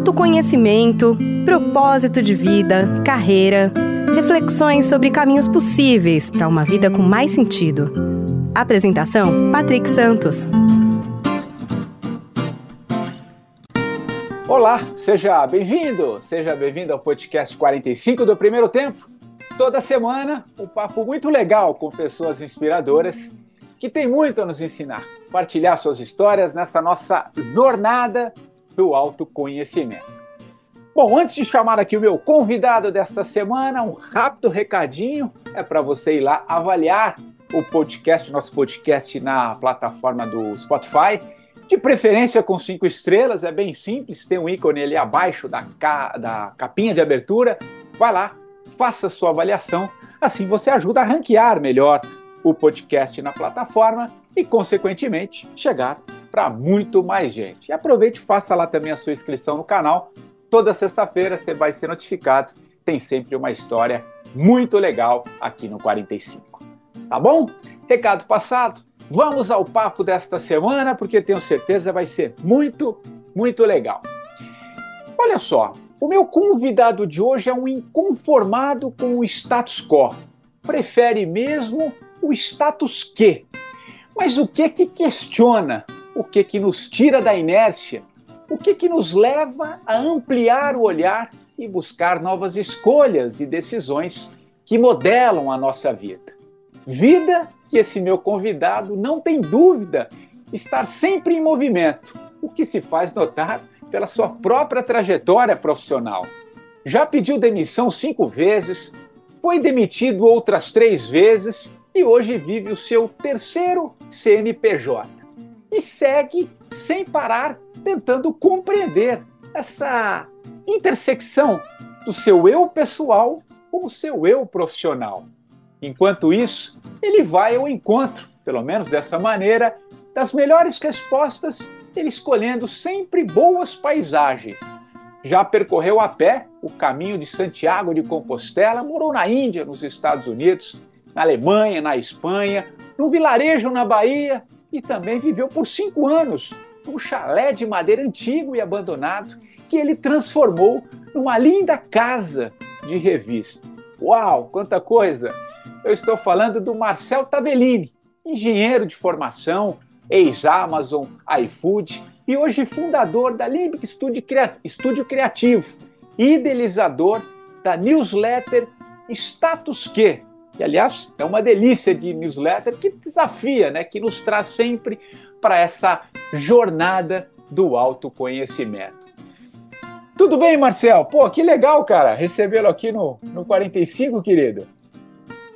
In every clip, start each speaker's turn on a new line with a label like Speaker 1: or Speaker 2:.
Speaker 1: Autoconhecimento, propósito de vida, carreira, reflexões sobre caminhos possíveis para uma vida com mais sentido. Apresentação: Patrick Santos.
Speaker 2: Olá, seja bem-vindo, seja bem-vindo ao podcast 45 do primeiro tempo. Toda semana, um papo muito legal com pessoas inspiradoras que têm muito a nos ensinar, partilhar suas histórias nessa nossa jornada do autoconhecimento. Bom, antes de chamar aqui o meu convidado desta semana, um rápido recadinho é para você ir lá avaliar o podcast, nosso podcast na plataforma do Spotify, de preferência com cinco estrelas, é bem simples, tem um ícone ali abaixo da, ca... da capinha de abertura, vai lá, faça sua avaliação, assim você ajuda a ranquear melhor o podcast na plataforma e, consequentemente, chegar para muito mais gente. E aproveite e faça lá também a sua inscrição no canal. Toda sexta-feira você vai ser notificado. Tem sempre uma história muito legal aqui no 45. Tá bom? Recado passado. Vamos ao papo desta semana, porque tenho certeza vai ser muito, muito legal. Olha só, o meu convidado de hoje é um inconformado com o status quo. Prefere mesmo o status que. Mas o que que questiona? O que que nos tira da inércia? O que que nos leva a ampliar o olhar e buscar novas escolhas e decisões que modelam a nossa vida? Vida que esse meu convidado não tem dúvida estar sempre em movimento, o que se faz notar pela sua própria trajetória profissional. Já pediu demissão cinco vezes, foi demitido outras três vezes e hoje vive o seu terceiro CNPJ. E segue sem parar tentando compreender essa intersecção do seu eu pessoal com o seu eu profissional. Enquanto isso, ele vai ao encontro, pelo menos dessa maneira, das melhores respostas, ele escolhendo sempre boas paisagens. Já percorreu a pé o caminho de Santiago de Compostela, morou na Índia, nos Estados Unidos, na Alemanha, na Espanha, num vilarejo na Bahia e também viveu por cinco anos num chalé de madeira antigo e abandonado que ele transformou numa linda casa de revista. Uau, quanta coisa! Eu estou falando do Marcel Tabellini, engenheiro de formação, ex-Amazon, iFood e hoje fundador da Limbic Estúdio Criativo, idealizador da newsletter Status Que, que aliás é uma delícia de newsletter que desafia, né, que nos traz sempre para essa jornada do autoconhecimento. Tudo bem, Marcel? Pô, que legal, cara, recebê-lo aqui no, no 45, querido.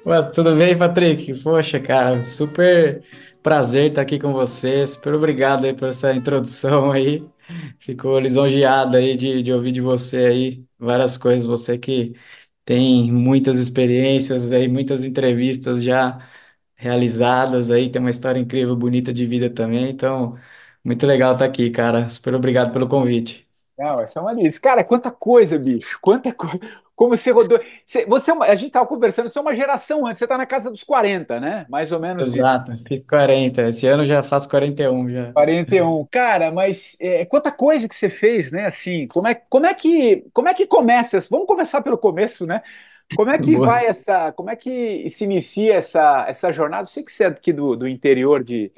Speaker 3: Ué, tudo bem, Patrick? Poxa, cara, super prazer estar aqui com você. Super obrigado aí por essa introdução aí. Fico lisonjeado aí de, de ouvir de você aí várias coisas. Você que tem muitas experiências, aí, muitas entrevistas já realizadas aí, tem uma história incrível, bonita de vida também. Então, muito legal estar aqui, cara. Super obrigado pelo convite.
Speaker 2: Não, essa é uma delícia. Cara, quanta coisa, bicho. Quanta coisa. Como você rodou. Você, você a gente estava conversando, você é uma geração antes, você está na casa dos 40, né? Mais ou menos isso.
Speaker 3: Exato, fiz 40. Esse ano já faço 41 já.
Speaker 2: 41. Cara, mas é, quanta coisa que você fez, né? Assim, como é, como é que como é que começa? Vamos começar pelo começo, né? Como é que
Speaker 3: Boa.
Speaker 2: vai essa, como é que se inicia essa, essa jornada? Eu sei que você é aqui do, do interior de,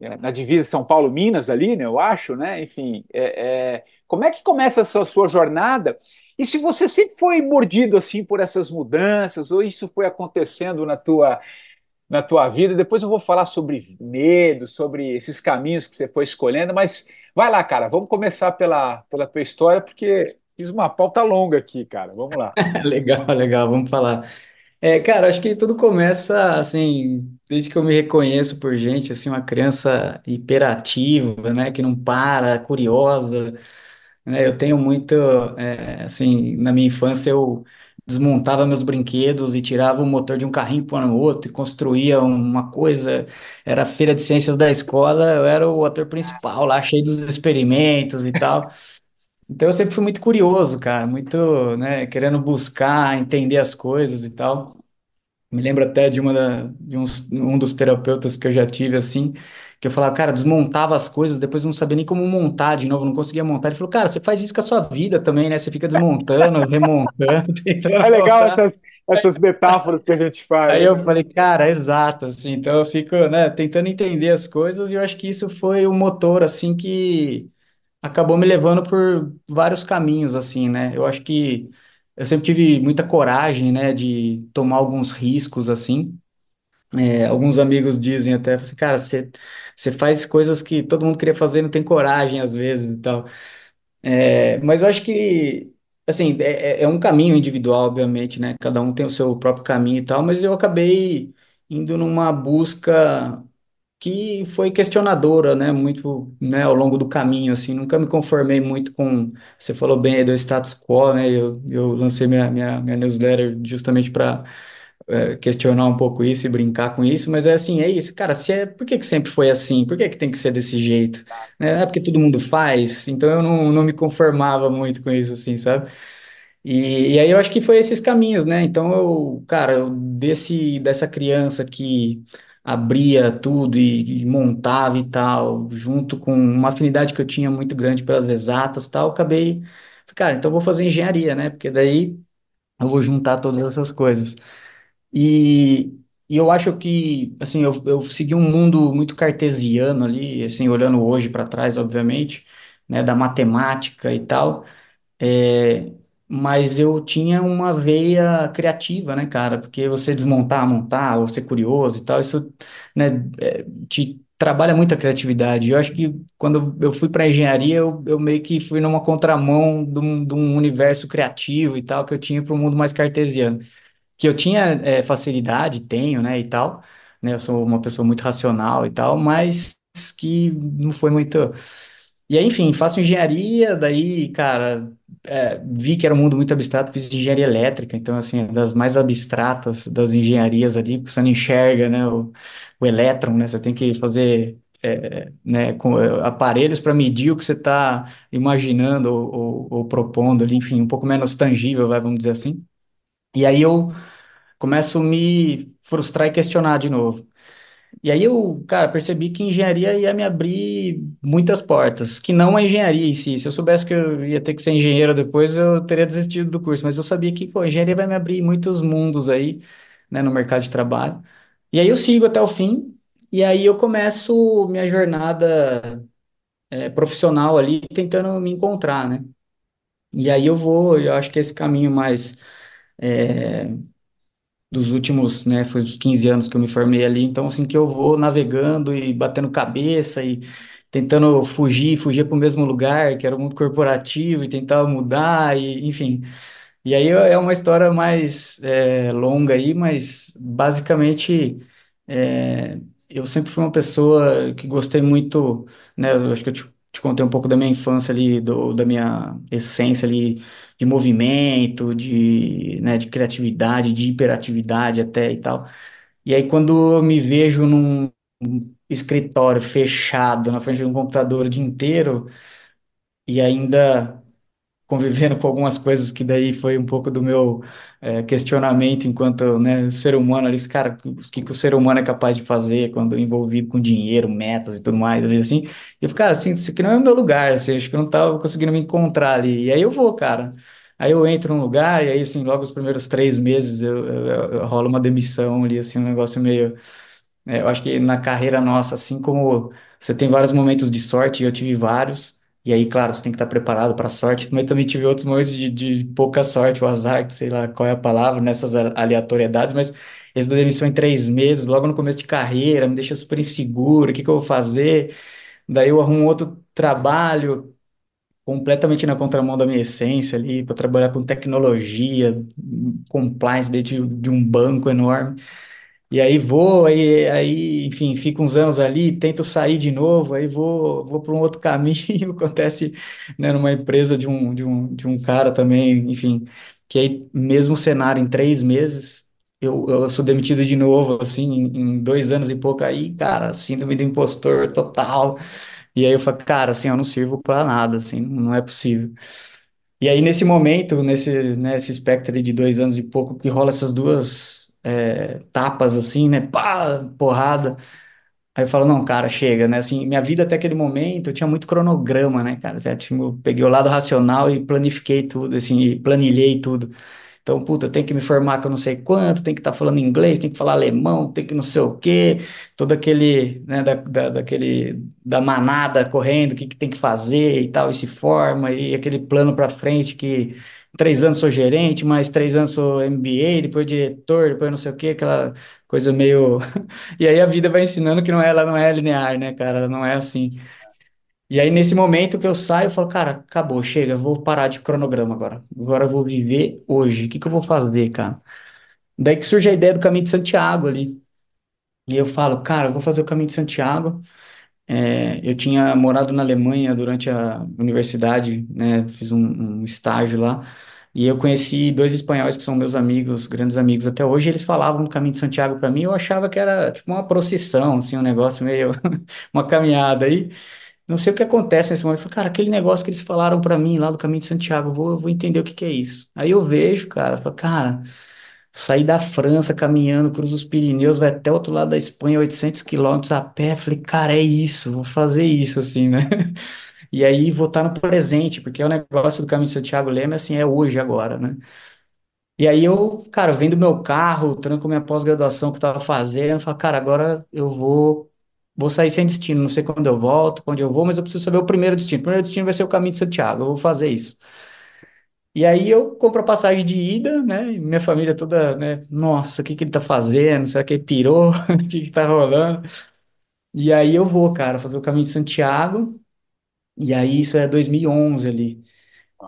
Speaker 2: é, na divisa São Paulo-Minas ali, né, eu acho, né? Enfim, é, é, como é que começa essa sua jornada? E se você sempre foi mordido assim por essas mudanças, ou isso foi acontecendo na tua, na tua vida? Depois eu vou falar sobre medo, sobre esses caminhos que você foi escolhendo, mas vai lá, cara, vamos começar pela, pela tua história, porque fiz uma pauta longa aqui, cara. Vamos lá.
Speaker 3: Legal, legal, vamos falar. É, cara, acho que tudo começa assim, desde que eu me reconheço por gente, assim, uma criança hiperativa, né, que não para, curiosa, né, eu tenho muito, é, assim, na minha infância eu desmontava meus brinquedos e tirava o motor de um carrinho para o outro e construía uma coisa, era a feira de ciências da escola, eu era o ator principal lá, cheio dos experimentos e tal. Então eu sempre fui muito curioso, cara, muito, né, querendo buscar, entender as coisas e tal. Me lembro até de uma da, de uns, um dos terapeutas que eu já tive assim, que eu falava, cara, desmontava as coisas, depois não sabia nem como montar de novo, não conseguia montar. Ele falou, cara, você faz isso com a sua vida também, né? Você fica desmontando, remontando,
Speaker 2: É legal
Speaker 3: montar.
Speaker 2: essas, essas metáforas que a gente
Speaker 3: Aí
Speaker 2: faz.
Speaker 3: eu falei, cara, exato, assim, então eu fico, né, tentando entender as coisas e eu acho que isso foi o motor, assim, que acabou me levando por vários caminhos, assim, né? Eu acho que eu sempre tive muita coragem, né, de tomar alguns riscos, assim. É, alguns amigos dizem até, assim, cara, você você faz coisas que todo mundo queria fazer não tem coragem às vezes e tal. É, mas eu acho que, assim, é, é é um caminho individual, obviamente, né? Cada um tem o seu próprio caminho e tal, mas eu acabei indo numa busca que foi questionadora, né, muito, né, ao longo do caminho, assim, nunca me conformei muito com, você falou bem aí do status quo, né, eu, eu lancei minha, minha, minha newsletter justamente para questionar um pouco isso e brincar com isso, mas é assim, é isso, cara, se é, por que que sempre foi assim? Por que que tem que ser desse jeito? Né? É porque todo mundo faz, então eu não, não me conformava muito com isso, assim, sabe? E, e aí eu acho que foi esses caminhos, né? Então eu, cara, eu desse dessa criança que abria tudo e, e montava e tal, junto com uma afinidade que eu tinha muito grande pelas exatas e tal, acabei, cara, então vou fazer engenharia, né? Porque daí eu vou juntar todas essas coisas. E, e eu acho que, assim, eu, eu segui um mundo muito cartesiano ali, assim, olhando hoje para trás, obviamente, né, da matemática e tal. É, mas eu tinha uma veia criativa, né, cara? Porque você desmontar, montar, ou ser curioso e tal, isso, né, é, te trabalha muito a criatividade. Eu acho que quando eu fui para engenharia, eu, eu meio que fui numa contramão de um, de um universo criativo e tal, que eu tinha para um mundo mais cartesiano. Que eu tinha, é, facilidade, tenho, né, e tal, né? Eu sou uma pessoa muito racional e tal, mas que não foi muito. E aí, enfim, faço engenharia, daí, cara, é, vi que era um mundo muito abstrato, fiz engenharia elétrica, então, assim, é das mais abstratas das engenharias ali, porque você não enxerga, né, o, o elétron, né, você tem que fazer, é, né, com, é, aparelhos para medir o que você está imaginando ou, ou, ou propondo ali, enfim, um pouco menos tangível, vai, vamos dizer assim. E aí eu começo a me frustrar e questionar de novo. E aí eu, cara, percebi que engenharia ia me abrir muitas portas, que não a engenharia em si. Se eu soubesse que eu ia ter que ser engenheiro depois, eu teria desistido do curso. Mas eu sabia que, pô, a engenharia vai me abrir muitos mundos aí, né, no mercado de trabalho. E aí eu sigo até o fim, e aí eu começo minha jornada, é, profissional ali, tentando me encontrar, né? E aí eu vou, eu acho que esse caminho mais é, dos últimos, né, foi os 15 anos que eu me formei ali, então assim que eu vou navegando e batendo cabeça e tentando fugir, fugir para o mesmo lugar, que era o mundo corporativo e tentar mudar e enfim. E aí é uma história mais é, longa aí, mas basicamente é, eu sempre fui uma pessoa que gostei muito, né? Acho que eu te, te contei um pouco da minha infância ali, do, da minha essência ali de movimento, de, né, de criatividade, de hiperatividade até e tal. E aí quando eu me vejo num escritório fechado na frente de um computador o dia inteiro e ainda convivendo com algumas coisas que daí foi um pouco do meu é, questionamento enquanto, né, ser humano ali, cara, o que, que o ser humano é capaz de fazer quando envolvido com dinheiro, metas e tudo mais, ali, assim, e eu fico, assim, isso aqui não é o meu lugar, assim, acho que eu não tava conseguindo me encontrar ali, e aí eu vou, cara, Aí eu entro num lugar e aí, assim, logo os primeiros três meses eu, eu, eu, eu rolo uma demissão ali, assim, um negócio meio é, eu acho que na carreira nossa, assim como você tem vários momentos de sorte, eu tive vários, e aí, claro, você tem que estar preparado para a sorte, mas também tive outros momentos de, de pouca sorte, o azar, sei lá qual é a palavra, nessas aleatoriedades, mas esse da demissão em três meses, logo no começo de carreira, me deixa super inseguro, o que que eu vou fazer? Daí eu arrumo outro trabalho completamente na contramão da minha essência ali, para trabalhar com tecnologia, compliance dentro de um banco enorme. E aí vou, aí, aí, enfim, fico uns anos ali, tento sair de novo, aí vou, vou para um outro caminho, acontece, né, numa empresa de um, de um, de um cara também, enfim, que aí, mesmo cenário em três meses, eu, eu sou demitido de novo, assim, em, em dois anos e pouco, aí, cara, síndrome do impostor total, e aí eu falo, cara, assim, eu não sirvo para nada, assim, não é possível. E aí, nesse momento, nesse, nesse espectro ali de dois anos e pouco, que rola essas duas é, tapas, assim, né? Pá, porrada. Aí eu falo, não, cara, chega, né? Assim, minha vida até aquele momento, eu tinha muito cronograma, né, cara? Até, tipo, eu peguei o lado racional e planifiquei tudo, assim, e planilhei tudo. Então, puta, tem que me formar que eu não sei quanto, tem que estar tá falando inglês, tem que falar alemão, tem que não sei o quê, todo aquele, né, da, da, daquele, da manada correndo, o que, que tem que fazer e tal, e se forma, e aquele plano para frente que três anos sou gerente, mais três anos sou MBA, depois diretor, depois não sei o quê, aquela coisa meio. E aí a vida vai ensinando que não é, ela não é linear, né, cara? Ela não é assim. E aí, nesse momento que eu saio, eu falo, cara, acabou, chega, vou parar de cronograma agora. Agora eu vou viver hoje. O que que eu vou fazer, cara? Daí que surge a ideia do Caminho de Santiago ali. E eu falo, cara, eu vou fazer o Caminho de Santiago. É, eu tinha morado na Alemanha durante a universidade, né? Fiz um, um estágio lá. E eu conheci dois espanhóis que são meus amigos, grandes amigos até hoje. Eles falavam do Caminho de Santiago para mim. Eu achava que era tipo uma procissão, assim, um negócio meio uma caminhada aí. Não sei o que acontece nesse momento. Eu falei, cara, aquele negócio que eles falaram para mim lá do Caminho de Santiago, eu vou, eu vou entender o que que é isso. Aí eu vejo, cara, falo, cara, saí da França caminhando, cruzo os Pirineus, vai até o outro lado da Espanha, 800 quilômetros a pé. Falei, cara, é isso, vou fazer isso, assim, né? E aí vou estar no presente, porque o negócio do Caminho de Santiago Leme, assim, é hoje, agora, né? E aí eu, cara, vendo meu carro, tranco minha pós-graduação que eu tava fazendo, falo, cara, agora eu vou vou sair sem destino, não sei quando eu volto, quando eu vou, mas eu preciso saber o primeiro destino. O primeiro destino vai ser o caminho de Santiago, eu vou fazer isso. E aí eu compro a passagem de ida, né? E minha família toda, né? Nossa, o que que ele tá fazendo? Será que ele pirou? O que que tá rolando? E aí eu vou, cara, fazer o caminho de Santiago. E aí isso é 2011 ali.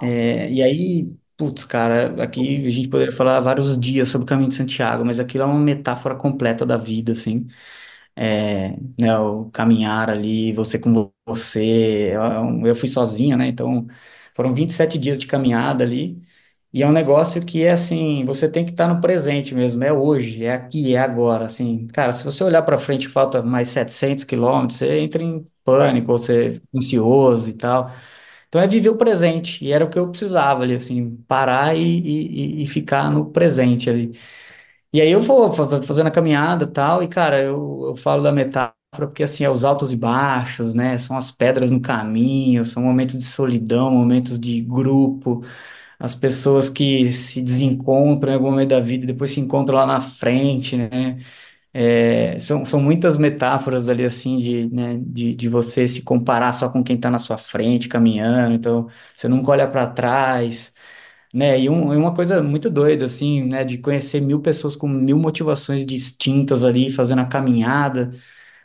Speaker 3: É, e aí, putz, cara, aqui a gente poderia falar vários dias sobre o caminho de Santiago, mas aquilo é uma metáfora completa da vida, assim é, né, o caminhar ali, você com você. Eu, eu fui sozinho, né? Então foram 27 dias de caminhada ali. E é um negócio que é assim, você tem que estar no presente mesmo, é hoje, é aqui, é agora, assim. Cara, se você olhar para frente, falta mais 700 quilômetros, você entra em pânico, você fica ansioso e tal. Então é viver o presente, e era o que eu precisava ali, assim, parar e, e, e ficar no presente ali. E aí eu vou fazendo a caminhada e tal, e cara, eu, eu falo da metáfora porque assim, é os altos e baixos, né? São as pedras no caminho, são momentos de solidão, momentos de grupo, as pessoas que se desencontram em algum momento da vida e depois se encontram lá na frente, né? É, são, são muitas metáforas ali, assim, de, né, de, de você se comparar só com quem está na sua frente, caminhando, então você nunca olha para trás, né? E, um, e uma coisa muito doida, assim, né? De conhecer mil pessoas com mil motivações distintas ali, fazendo a caminhada,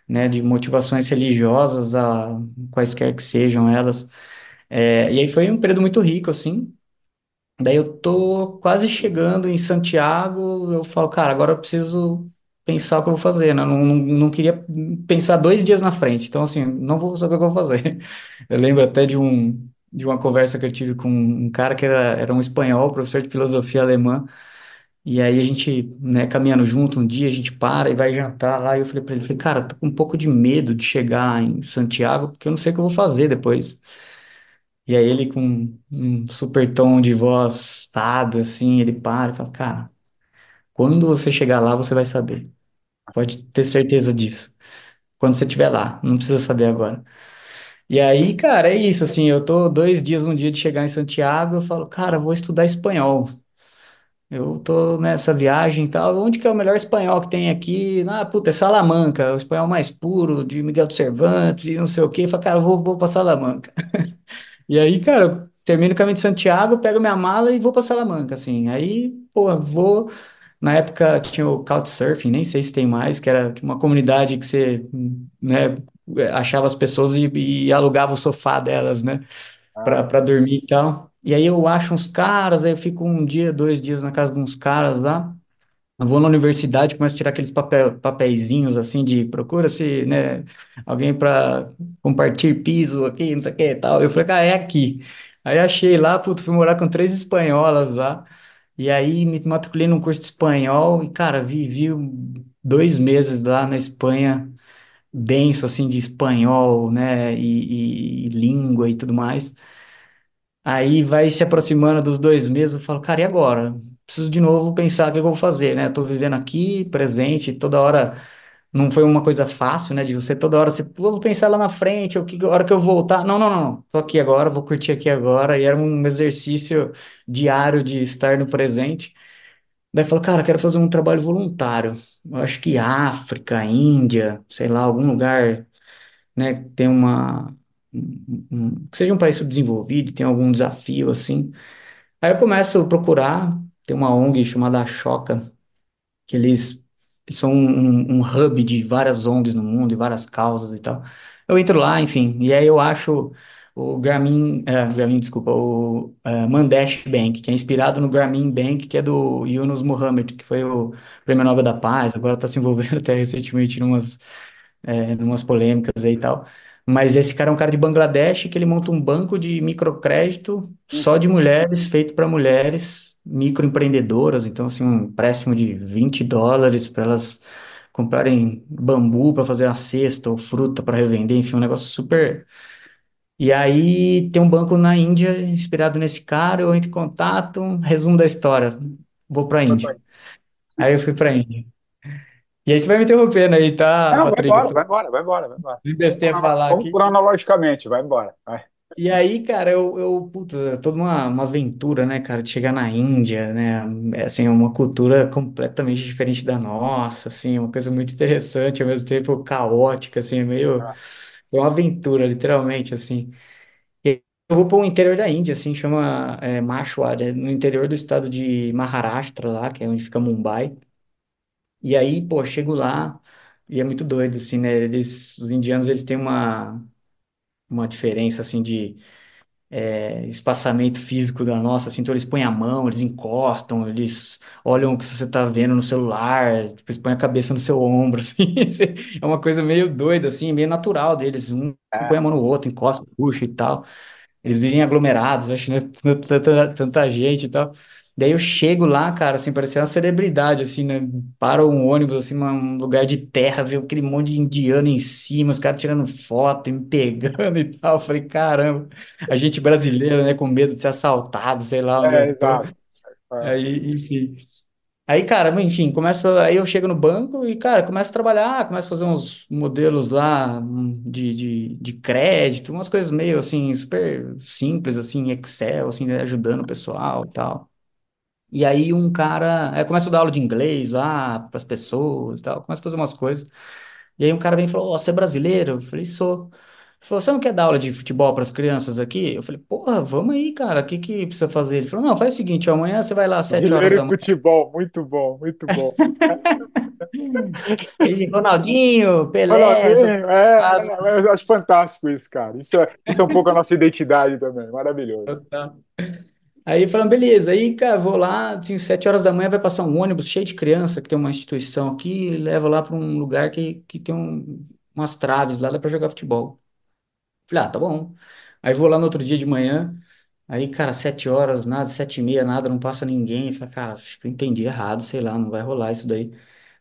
Speaker 3: né? De motivações religiosas, a, quaisquer que sejam elas. É, e aí foi um período muito rico, assim. Daí eu tô quase chegando em Santiago, eu falo, cara, agora eu preciso pensar o que eu vou fazer, né? Não, não, não queria pensar dois dias na frente, então assim, não vou saber o que eu vou fazer. Eu lembro até de um, de uma conversa que eu tive com um cara que era, era um espanhol, professor de filosofia alemã, e aí a gente, né, caminhando junto um dia, a gente para e vai jantar lá, e eu falei para ele, falei, cara, tô com um pouco de medo de chegar em Santiago, porque eu não sei o que eu vou fazer depois. E aí ele com um super tom de voz sábio, assim, ele para e fala, cara, quando você chegar lá, você vai saber. Pode ter certeza disso. Quando você estiver lá, não precisa saber agora. E aí, cara, é isso, assim, eu tô dois dias, um dia de chegar em Santiago, eu falo, cara, vou estudar espanhol. Eu tô nessa viagem e tal, onde que é o melhor espanhol que tem aqui? Ah, puta, é Salamanca, o espanhol mais puro, de Miguel de Cervantes e não sei o quê. Eu falo, cara, eu vou, vou pra Salamanca. E aí, cara, eu termino o caminho de Santiago, pego minha mala e vou pra Salamanca, assim. Aí, pô, vou... Na época tinha o Couchsurfing, nem sei se tem mais, que era uma comunidade que você, né, achava as pessoas e, e alugava o sofá delas, né, pra,
Speaker 2: Ah,
Speaker 3: pra dormir e tal. E aí eu acho uns caras, aí eu fico um dia, dois dias na casa de uns caras lá. Eu vou na universidade, começo a tirar aqueles papel, papeizinhos assim de procura-se, né, alguém para compartilhar piso aqui, não sei o que e tal. Eu falei, cara, é aqui. Aí achei lá, puto, fui morar com três espanholas lá. E aí me matriculei num curso de espanhol e, cara, vivi dois meses lá na Espanha, denso assim de espanhol, né, e, e- e língua e tudo mais. Aí vai se aproximando dos dois meses, eu falo, cara, e agora? Preciso de novo pensar o que eu vou fazer, né? Eu tô vivendo aqui, presente, toda hora. Não foi uma coisa fácil, né? De você toda hora, você, "Pô, vou pensar lá na frente, ou que hora que eu voltar. Não, não, não. Tô aqui agora, vou curtir aqui agora. E era um exercício diário de estar no presente. Daí eu falo, cara, quero fazer um trabalho voluntário. Eu acho que África, Índia, sei lá, algum lugar né, tem uma, um- um- que seja um país subdesenvolvido, tem algum desafio assim. Aí eu começo a procurar, tem uma ONG chamada Ashoka, que eles, eles são um, um hub de várias ONGs no mundo e várias causas e tal. Eu entro lá, enfim, e aí eu acho o Grameen, é, Grameen, desculpa, o é, Mandesh Bank, que é inspirado no Grameen Bank, que é do Yunus Muhammad, que foi o Prêmio Nobel da Paz, agora está se envolvendo até recentemente em umas é, numas polêmicas aí e tal. Mas esse cara é um cara de Bangladesh que ele monta um banco de microcrédito só de
Speaker 2: uhum.
Speaker 3: mulheres, feito para mulheres microempreendedoras. Então, assim, um empréstimo de 20 dólares para elas comprarem bambu para fazer uma cesta ou fruta para revender, enfim, um negócio super. E aí tem um banco na Índia inspirado nesse cara, eu entro em contato, resumo da história, vou para a Índia. Aí eu fui para a Índia. E aí você vai me interrompendo aí, tá,
Speaker 2: Não, vai
Speaker 3: Patrick? Eu
Speaker 2: embora, vai embora, vai embora, vai embora. Vamos
Speaker 3: desembestei a
Speaker 2: crono-
Speaker 3: falar
Speaker 2: vamos
Speaker 3: aqui.
Speaker 2: cronologicamente, vai embora. Vai.
Speaker 3: E aí, cara, eu, eu puta, é toda uma, uma aventura, né, cara, de chegar na Índia, né, é, assim, uma cultura completamente diferente da nossa, assim, uma coisa muito interessante, ao mesmo tempo caótica, assim, é meio,
Speaker 2: Ah,
Speaker 3: é uma aventura, literalmente, assim. E aí eu vou para o interior da Índia, assim, chama é, Mashwar, é no interior do estado de Maharashtra, lá, que é onde fica Mumbai. E aí, pô, chego lá, e é muito doido, assim, né, eles, os indianos, eles têm uma, uma diferença, assim, de é, espaçamento físico da nossa, assim, então eles põem a mão, eles encostam, eles olham o que você tá vendo no celular, tipo, eles põem a cabeça no seu ombro, assim, é uma coisa meio doida, assim, meio natural deles, um põe
Speaker 2: é.
Speaker 3: a mão no outro, encosta, puxa e tal, eles vivem aglomerados, acho, né, tanta, tanta gente e tal, daí eu chego lá, cara, assim, parecia uma celebridade, assim, né, para um ônibus, assim, num lugar de terra, vê aquele monte de indiano em cima, os caras tirando foto e me pegando e tal, eu falei, caramba, a gente brasileira, né, com medo de ser assaltado, sei lá onde
Speaker 2: É,
Speaker 3: eu tô.
Speaker 2: exato. É.
Speaker 3: Aí, enfim. Aí, cara, enfim, começa, aí eu chego no banco e, cara, começo a trabalhar, começo a fazer uns modelos lá hum, de, de, de crédito, umas coisas meio, assim, super simples, assim, Excel, assim, né, ajudando o pessoal e tal. E aí um cara, aí eu começo a dar aula de inglês lá para as pessoas e tal, começo a fazer umas coisas. E aí um cara vem e falou, Ó, você é brasileiro? Eu falei, sou. Ele falou, você não quer dar aula de futebol para as crianças aqui? Eu falei, porra, vamos aí, cara, o que que precisa fazer? Ele falou, não, faz o seguinte, ó, amanhã você vai lá às sete horas
Speaker 2: Brasileiro
Speaker 3: da
Speaker 2: e
Speaker 3: manhã.
Speaker 2: futebol, muito bom, muito bom.
Speaker 3: E Ronaldinho, Pelé, essas
Speaker 2: Ronaldinho, é,
Speaker 3: coisas.
Speaker 2: é, eu acho fantástico isso, cara. Isso é, isso é um pouco a nossa identidade também, maravilhoso.
Speaker 3: Aí falando, beleza, aí, cara, vou lá, assim, sete horas da manhã vai passar um ônibus cheio de criança, que tem uma instituição aqui, leva lá para um lugar que, que tem um- umas traves lá, dá para jogar futebol. Falei, ah, tá bom. Aí vou lá no outro dia de manhã, aí, cara, sete horas, nada, sete e meia, nada, não passa ninguém. Falei, cara, acho que eu entendi errado, sei lá, não vai rolar isso daí.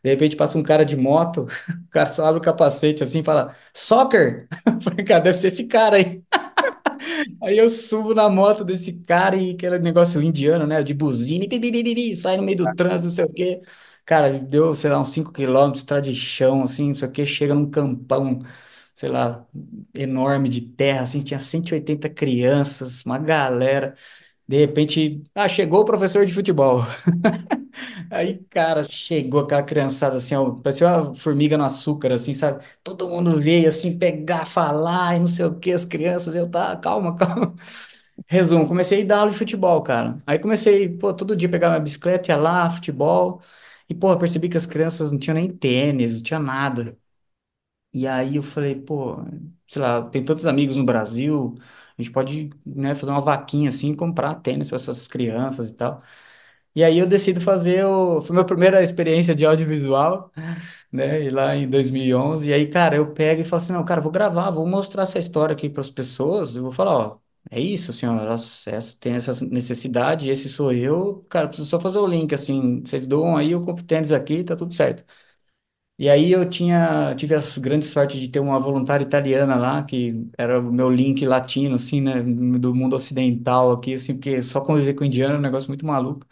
Speaker 3: De repente passa um cara de moto, o cara só abre o capacete assim e fala, soccer! Falei, cara, deve ser esse cara aí. Aí eu subo na moto desse cara e aquele negócio indiano, né? De buzina, e sai no meio do trânsito, não sei o quê. Cara, deu, sei lá, uns 5 quilômetros, estrada de chão, assim, não sei o quê, chega num campão. sei lá, enorme de terra, assim, tinha 180 crianças, uma galera. De repente, ah, chegou o professor de futebol. Aí, cara, chegou aquela criançada assim, ó, parecia uma formiga no açúcar, assim, sabe? Todo mundo veio assim, pegar, falar e não sei o que, as crianças, eu tá, calma, calma. Resumo, comecei a dar aula de futebol, cara. Aí comecei, pô, todo dia pegar minha bicicleta, ia lá, futebol. E, pô, percebi que as crianças não tinham nem tênis, não tinha nada. E aí eu falei, pô, sei lá, tem tantos amigos no Brasil, a gente pode, né, fazer uma vaquinha assim, e comprar tênis para essas crianças e tal. E aí eu decido fazer o... Foi minha primeira experiência de audiovisual, né? E lá em 2011. E aí, cara, eu pego e falo assim, não, cara, vou gravar, vou mostrar essa história aqui para as pessoas. Eu vou falar, ó, é isso, elas têm essa necessidade, esse sou eu. Cara, preciso só fazer o link, assim, vocês doam aí, eu compro tênis aqui, tá tudo certo. E aí eu tinha, tive as grandes sorte de ter uma voluntária italiana lá, que era o meu link latino, assim, né, do mundo ocidental aqui, assim, porque só conviver com indiano é um negócio muito maluco.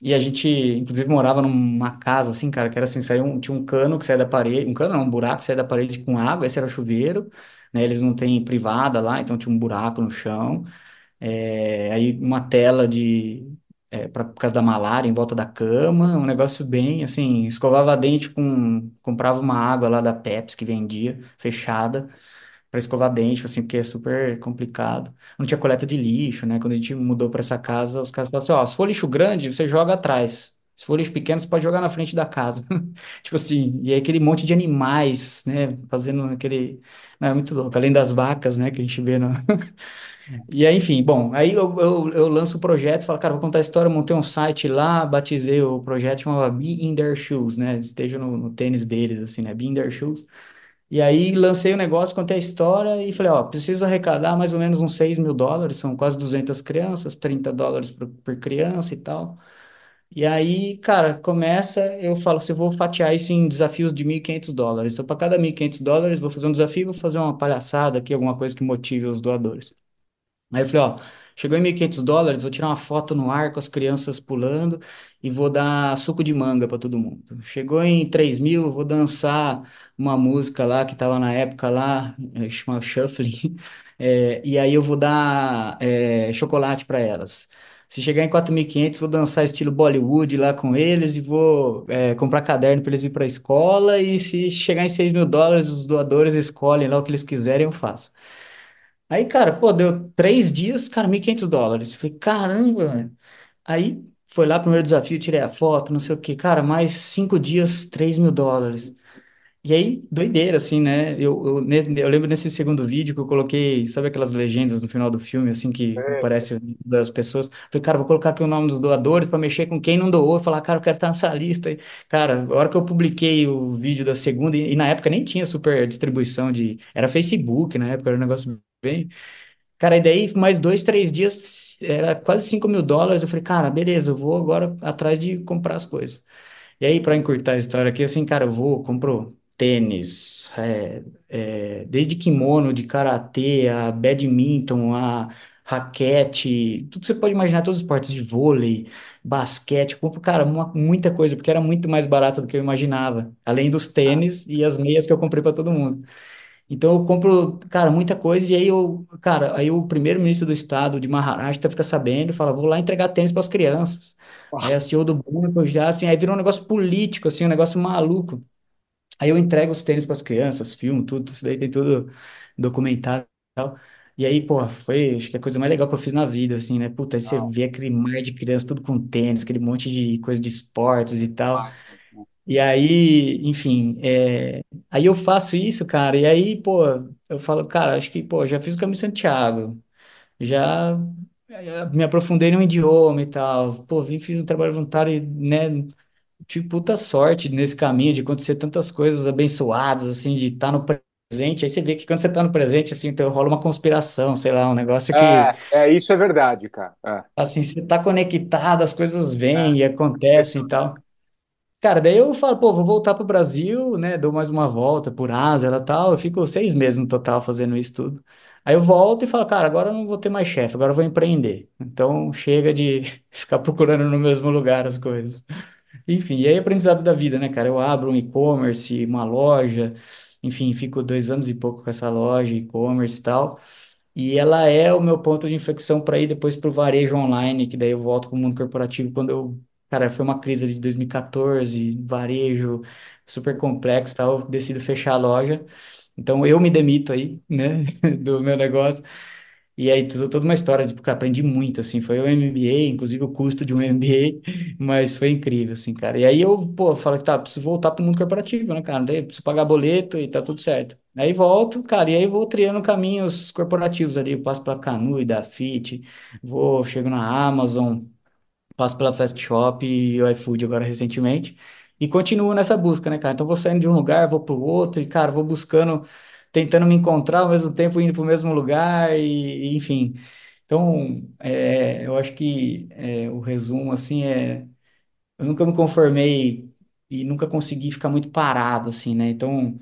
Speaker 3: E a gente, inclusive, morava numa casa, assim, cara, que era assim, saía um, tinha um cano que saía da parede, um cano não, um buraco que saía da parede com água, esse era chuveiro, né, eles não têm privada lá, então tinha um buraco no chão, é, aí uma tela de, é, pra, por causa da malária em volta da cama, um negócio bem, assim, escovava dente com, comprava uma água lá da Pepsi que vendia, fechada, para escovar dente, assim, porque é super complicado. Não tinha coleta de lixo, né? Quando a gente mudou para essa casa, os caras falaram assim, ó, se for lixo grande, você joga atrás. Se for lixo pequeno, você pode jogar na frente da casa. Tipo assim, e aí aquele monte de animais, né? Fazendo aquele... Não, é muito louco. Além das vacas, né? Que a gente vê no... E aí, enfim, bom, aí eu, eu, eu lanço o projeto, falo, cara, vou contar a história, montei um site lá, batizei o projeto, chamava Be In Their Shoes, né? Esteja no, no tênis deles, assim, né? Be In Their Shoes. E aí lancei o negócio, contei a história e falei, ó, preciso arrecadar mais ou menos uns 6 mil dólares, são quase 200 crianças, 30 dólares por, por criança e tal. E aí, cara, começa, eu falo assim, vou fatiar isso em desafios de 1.500 dólares. Então, para cada 1.500 dólares, vou fazer um desafio, vou fazer uma palhaçada aqui, alguma coisa que motive os doadores. Aí eu falei, ó, chegou em 1.500 dólares, vou tirar uma foto no ar com as crianças pulando e vou dar suco de manga para todo mundo. Chegou em 3 mil, vou dançar uma música lá que estava na época lá, eh, chama Shuffling, é, e aí eu vou dar é, chocolate para elas. Se chegar em 4.500, vou dançar estilo Bollywood lá com eles e vou é, comprar caderno para eles ir para a escola. E se chegar em 6 mil dólares, os doadores escolhem lá o que eles quiserem, eu faço. Aí, cara, pô, deu três dias, cara, 1.500 dólares. Falei, caramba, velho. Aí foi lá, primeiro desafio, tirei a foto, não sei o que, cara, mais cinco dias, 3 mil dólares. E aí, doideira, assim, né? Eu, eu, ne- eu lembro nesse segundo vídeo que eu coloquei, sabe aquelas legendas no final do filme, assim, que aparece o nome das pessoas? Falei, cara, vou colocar aqui o nome dos doadores para mexer com quem não doou, e falar, cara, eu quero estar nessa lista. Cara, a hora que eu publiquei o vídeo da segunda, e, e na época nem tinha super distribuição de. Era Facebook, na época, era um negócio bem. Cara, e daí, mais dois, três dias, era quase 5 mil dólares. Eu falei, cara, beleza, eu vou agora atrás de comprar as coisas. E aí, para encurtar a história aqui, assim, cara, eu vou, compro tênis, é, é, desde kimono de karatê, a badminton, a raquete, tudo que você pode imaginar, todos os esportes de vôlei, basquete, compro, cara, uma- muita coisa, porque era muito mais barato do que eu imaginava, além dos tênis e as meias que eu comprei para todo mundo. Então eu compro, cara, muita coisa, e aí eu, cara, aí o primeiro-ministro do estado de Maharashtra fica sabendo, fala, vou lá entregar tênis para as crianças. Aí a CEO do banco já, assim, aí virou um negócio político, assim, um negócio maluco. Aí eu entrego os tênis para as crianças, filmo, tudo, isso daí tem tudo documentado e tal. E aí, pô, foi, acho que é a coisa mais legal que eu fiz na vida, assim, né? Puta, aí você vê aquele mar de crianças, tudo com tênis, aquele monte de coisa de esportes e tal. E aí, enfim, é, aí eu faço isso, cara, e aí, pô, eu falo, cara, acho que, pô, já fiz o Caminho Santiago, já eh, me aprofundei no idioma e tal, pô, vim, fiz um trabalho voluntário, né, tive puta sorte nesse caminho de acontecer tantas coisas abençoadas, assim, de estar no presente, aí você vê que quando você tá no presente, assim, então rola uma conspiração, sei lá, um negócio que,
Speaker 2: É, é, isso é verdade, cara. É,
Speaker 3: assim, você tá conectado, as coisas vêm e acontecem e tal. Cara, daí eu falo, pô, vou voltar pro Brasil, né? Dou mais uma volta por Ásia e tal. Eu fico seis meses no total fazendo isso tudo. Aí eu volto e falo, cara, agora eu não vou ter mais chefe, agora eu vou empreender. Então chega de ficar procurando no mesmo lugar as coisas. Enfim, e aí aprendizados da vida, né, cara? Eu abro um e-commerce, uma loja, enfim, fico dois anos e pouco com essa loja, e-commerce e tal. E ela é o meu ponto de inflexão para ir depois para o varejo online, que daí eu volto para o mundo corporativo quando eu. Cara, foi uma crise ali de 2014, varejo super complexo, tal, decido fechar a loja. Então eu me demito aí, né, do meu negócio. E aí, tudo, toda uma história, tipo, cara, aprendi muito, assim, foi o MBA, inclusive o custo de um MBA, mas foi incrível, assim, cara. E aí eu, pô, falo que tá, preciso voltar pro mundo corporativo, né, cara? Daí preciso pagar boleto e tá tudo certo. Aí volto, cara, e aí vou triando caminhos corporativos ali, eu passo pela Canui, da Fit, vou, chego na Amazon, passo pela Fast Shop e o iFood agora recentemente, e continuo nessa busca, né, cara? Então vou saindo de um lugar, vou pro outro, e, cara, vou buscando tentando me encontrar ao mesmo tempo indo para o mesmo lugar e, e, enfim. Então, é, eu acho que é, o resumo assim é, eu nunca me conformei e nunca consegui ficar muito parado assim, né? Então,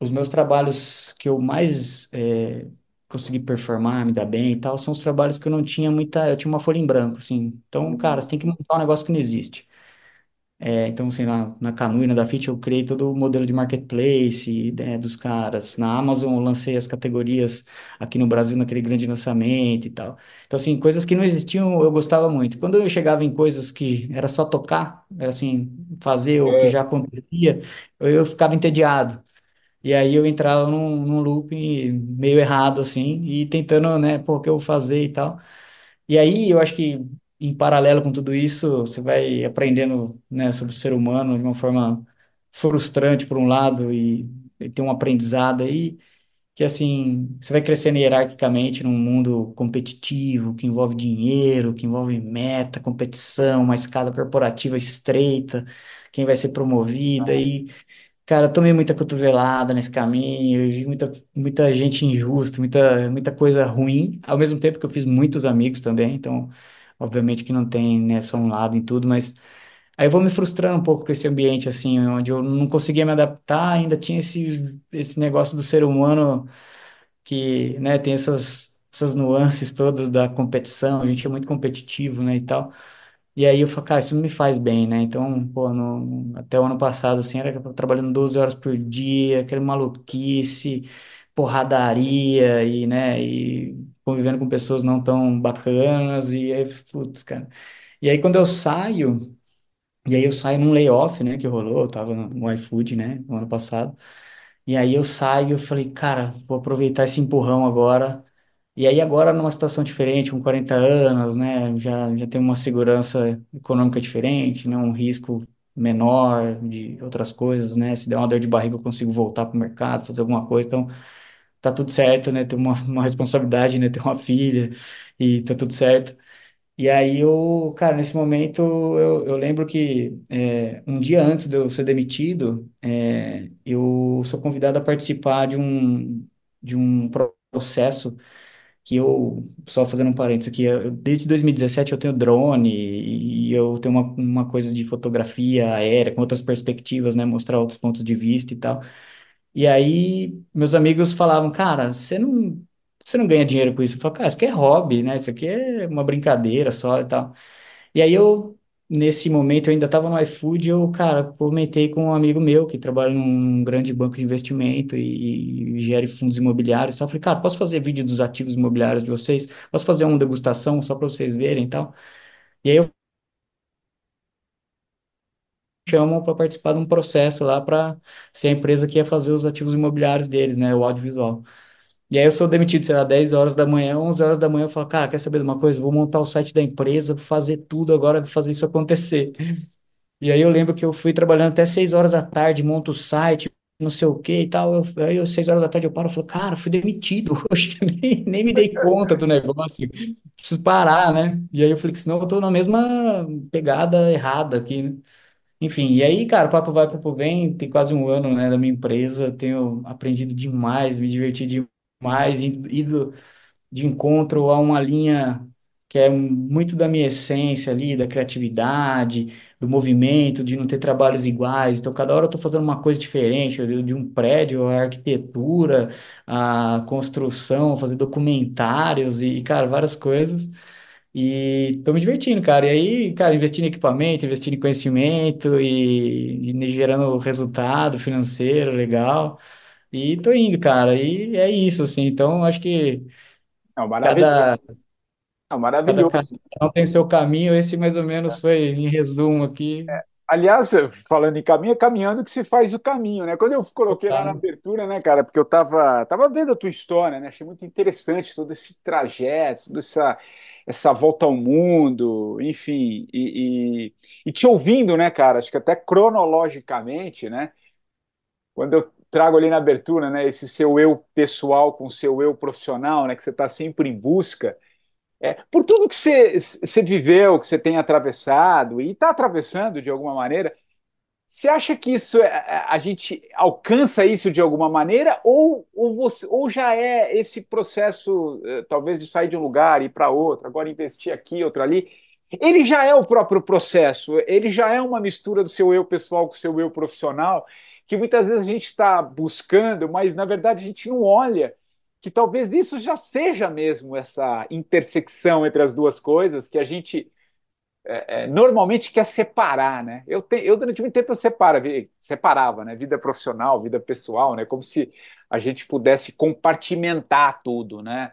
Speaker 3: os meus trabalhos que eu mais é, consegui performar, me dar bem e tal, são os trabalhos que eu não tinha muita, eu tinha uma folha em branco, assim. Então, cara, você tem que montar um negócio que não existe. É, então, assim, na, na Canu e na Dafit eu criei todo o modelo de marketplace né, dos caras. Na Amazon eu lancei as categorias aqui no Brasil naquele grande lançamento e tal. Então, assim, coisas que não existiam eu gostava muito. Quando eu chegava em coisas que era só tocar, era assim, fazer o que
Speaker 2: É,
Speaker 3: já acontecia, eu, eu ficava entediado. E aí eu entrava num, num loop meio errado, assim, e tentando, né, pô, o que eu vou fazer e tal. E aí, eu acho que, em paralelo com tudo isso, você vai aprendendo, né, sobre o ser humano de uma forma frustrante, por um lado, e, e tem um aprendizado aí, que, assim, você vai crescendo hierarquicamente num mundo competitivo, que envolve dinheiro, que envolve meta, competição, uma escada corporativa estreita, quem vai ser promovida, e Cara, eu tomei muita cotovelada nesse caminho, eu vi muita, muita gente injusta, muita, muita coisa ruim, ao mesmo tempo que eu fiz muitos amigos também, então, obviamente que não tem, né, só um lado em tudo, mas aí eu vou me frustrando um pouco com esse ambiente, assim, onde eu não conseguia me adaptar, ainda tinha esse, esse negócio do ser humano que, né, tem essas, essas nuances todas da competição, a gente é muito competitivo, né, e tal, e aí eu falo, cara, isso não me faz bem, né? Então, pô, no, até o ano passado, assim, era trabalhando 12 horas por dia, aquele maluquice, porradaria e, né, e convivendo com pessoas não tão bacanas, e aí, putz, cara. E aí quando eu saio, e aí eu saio num layoff, né, que rolou, eu tava no iFood, né, no ano passado, e aí eu saio, eu falei, cara, vou aproveitar esse empurrão agora, e aí agora numa situação diferente, com 40 anos, né, já, já tem uma segurança econômica diferente, né, um risco menor de outras coisas, né, se der uma dor de barriga eu consigo voltar para o mercado, fazer alguma coisa, então tá tudo certo, né, ter uma, uma responsabilidade, né, ter uma filha e tá tudo certo. E aí eu, cara, nesse momento eu, eu lembro que é, um dia antes de eu ser demitido, é, eu sou convidado a participar de um, de um processo que eu, só fazendo um parênteses aqui, eu, desde 2017 eu tenho drone e, e eu tenho uma, uma coisa de fotografia aérea, com outras perspectivas, né, mostrar outros pontos de vista e tal. E aí meus amigos falavam, cara, você não, você não ganha dinheiro com isso. Eu falei, cara, isso aqui é hobby, né, isso aqui é uma brincadeira só e tal. E aí eu, nesse momento, eu ainda estava no iFood, eu, cara, comentei com um amigo meu que trabalha num grande banco de investimento e, e gere fundos imobiliários. Só falei, cara, posso fazer vídeo dos ativos imobiliários de vocês? Posso fazer uma degustação só para vocês verem e tal? E aí eu chamam para participar de um processo lá para ser a empresa que ia fazer os ativos imobiliários deles, né, o audiovisual. E aí eu sou demitido, sei lá, 10 horas da manhã, 11 horas da manhã, eu falo, cara, quer saber de uma coisa? Vou montar o site da empresa, vou fazer tudo agora, vou fazer isso acontecer. E aí eu lembro que eu fui trabalhando até seis horas da tarde, monto o site, não sei o que e tal. Eu, aí eu, seis horas da tarde eu paro e falo, cara, fui demitido hoje, nem, nem me dei conta do negócio, preciso parar, né? E aí eu falei que senão eu tô na mesma pegada errada aqui, né? Enfim, e aí, cara, papo vai, papo vem, tem quase um ano, né, da minha empresa, tenho aprendido demais, me diverti demais, ido, de encontro a uma linha que é muito da minha essência ali, da criatividade, do movimento, de não ter trabalhos iguais. Então, cada hora eu estou fazendo uma coisa diferente, de, um prédio, a arquitetura, a construção, fazer documentários e, cara, várias coisas. E tô me divertindo, cara. E aí, cara, investindo em equipamento, investindo em conhecimento e, e gerando resultado financeiro legal. E tô indo, cara. E é isso, assim. Então, acho que
Speaker 2: Não, maravilhoso.
Speaker 3: cada,
Speaker 2: Não,
Speaker 3: cada
Speaker 2: maravilhoso.
Speaker 3: tem seu caminho. Esse, mais ou menos, foi em resumo aqui.
Speaker 2: Aliás, falando em caminho, é caminhando que se faz o caminho, né? Quando eu coloquei lá na
Speaker 3: Total.
Speaker 2: abertura, né, cara, porque eu tava, tava vendo a tua história, né? Achei muito interessante todo esse trajeto, toda essa, essa volta ao mundo, enfim, e, e, e te ouvindo, né, cara? Acho que até cronologicamente, né? Quando eu trago ali na abertura, né, esse seu eu pessoal com seu eu profissional, né, que você está sempre em busca. É, por tudo que você, você viveu, que você tem atravessado e está atravessando de alguma maneira, você acha que isso é- é- a gente alcança isso de alguma maneira ou, ou, você, ou já é esse processo, eh, talvez, de sair de um lugar e ir para outro, agora investir aqui, outro ali? Ele já é o próprio processo, ele já é uma mistura do seu eu pessoal com o seu eu profissional, que muitas vezes a gente está buscando, mas na verdade a gente não olha que talvez isso já seja mesmo essa intersecção entre as duas coisas que a gente é, normalmente quer separar, né? Eu, te, eu durante muito tempo eu separa, separava, né? Vida profissional, vida pessoal, né? Como se a gente pudesse compartimentar tudo, né?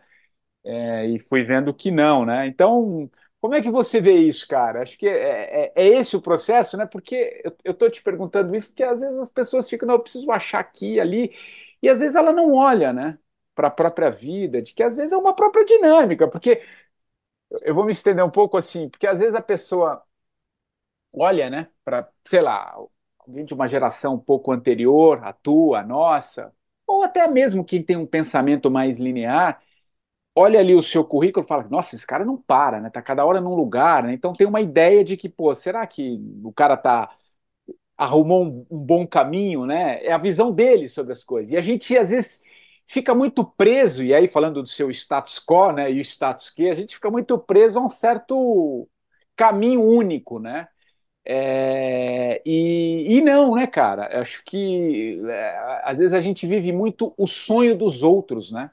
Speaker 2: É, e fui vendo que não, né? Então, como é que você vê isso, cara? Acho que é, é, é esse o processo, né? Porque eu, tô te perguntando isso porque às vezes as pessoas ficam, não, eu preciso achar aqui, ali, e às vezes ela não olha, né? Para a própria vida, de que às vezes é uma própria dinâmica, porque eu vou me estender um pouco assim, porque às vezes a pessoa olha, né, para, sei lá, alguém de uma geração um pouco anterior, a tua, a nossa, ou até mesmo quem tem um pensamento mais linear, olha ali o seu currículo e fala, nossa, esse cara não para, né, tá cada hora num lugar, né, então tem uma ideia de que, pô, será que o cara tá arrumou um, um bom caminho, né? É a visão dele sobre as coisas. E a gente às vezes fica muito preso, e aí falando do seu status quo, né, e o status que, a gente fica muito preso a um certo caminho único, né? É, e, e não, né, cara? Eu acho que é, às vezes a gente vive muito o sonho dos outros, né?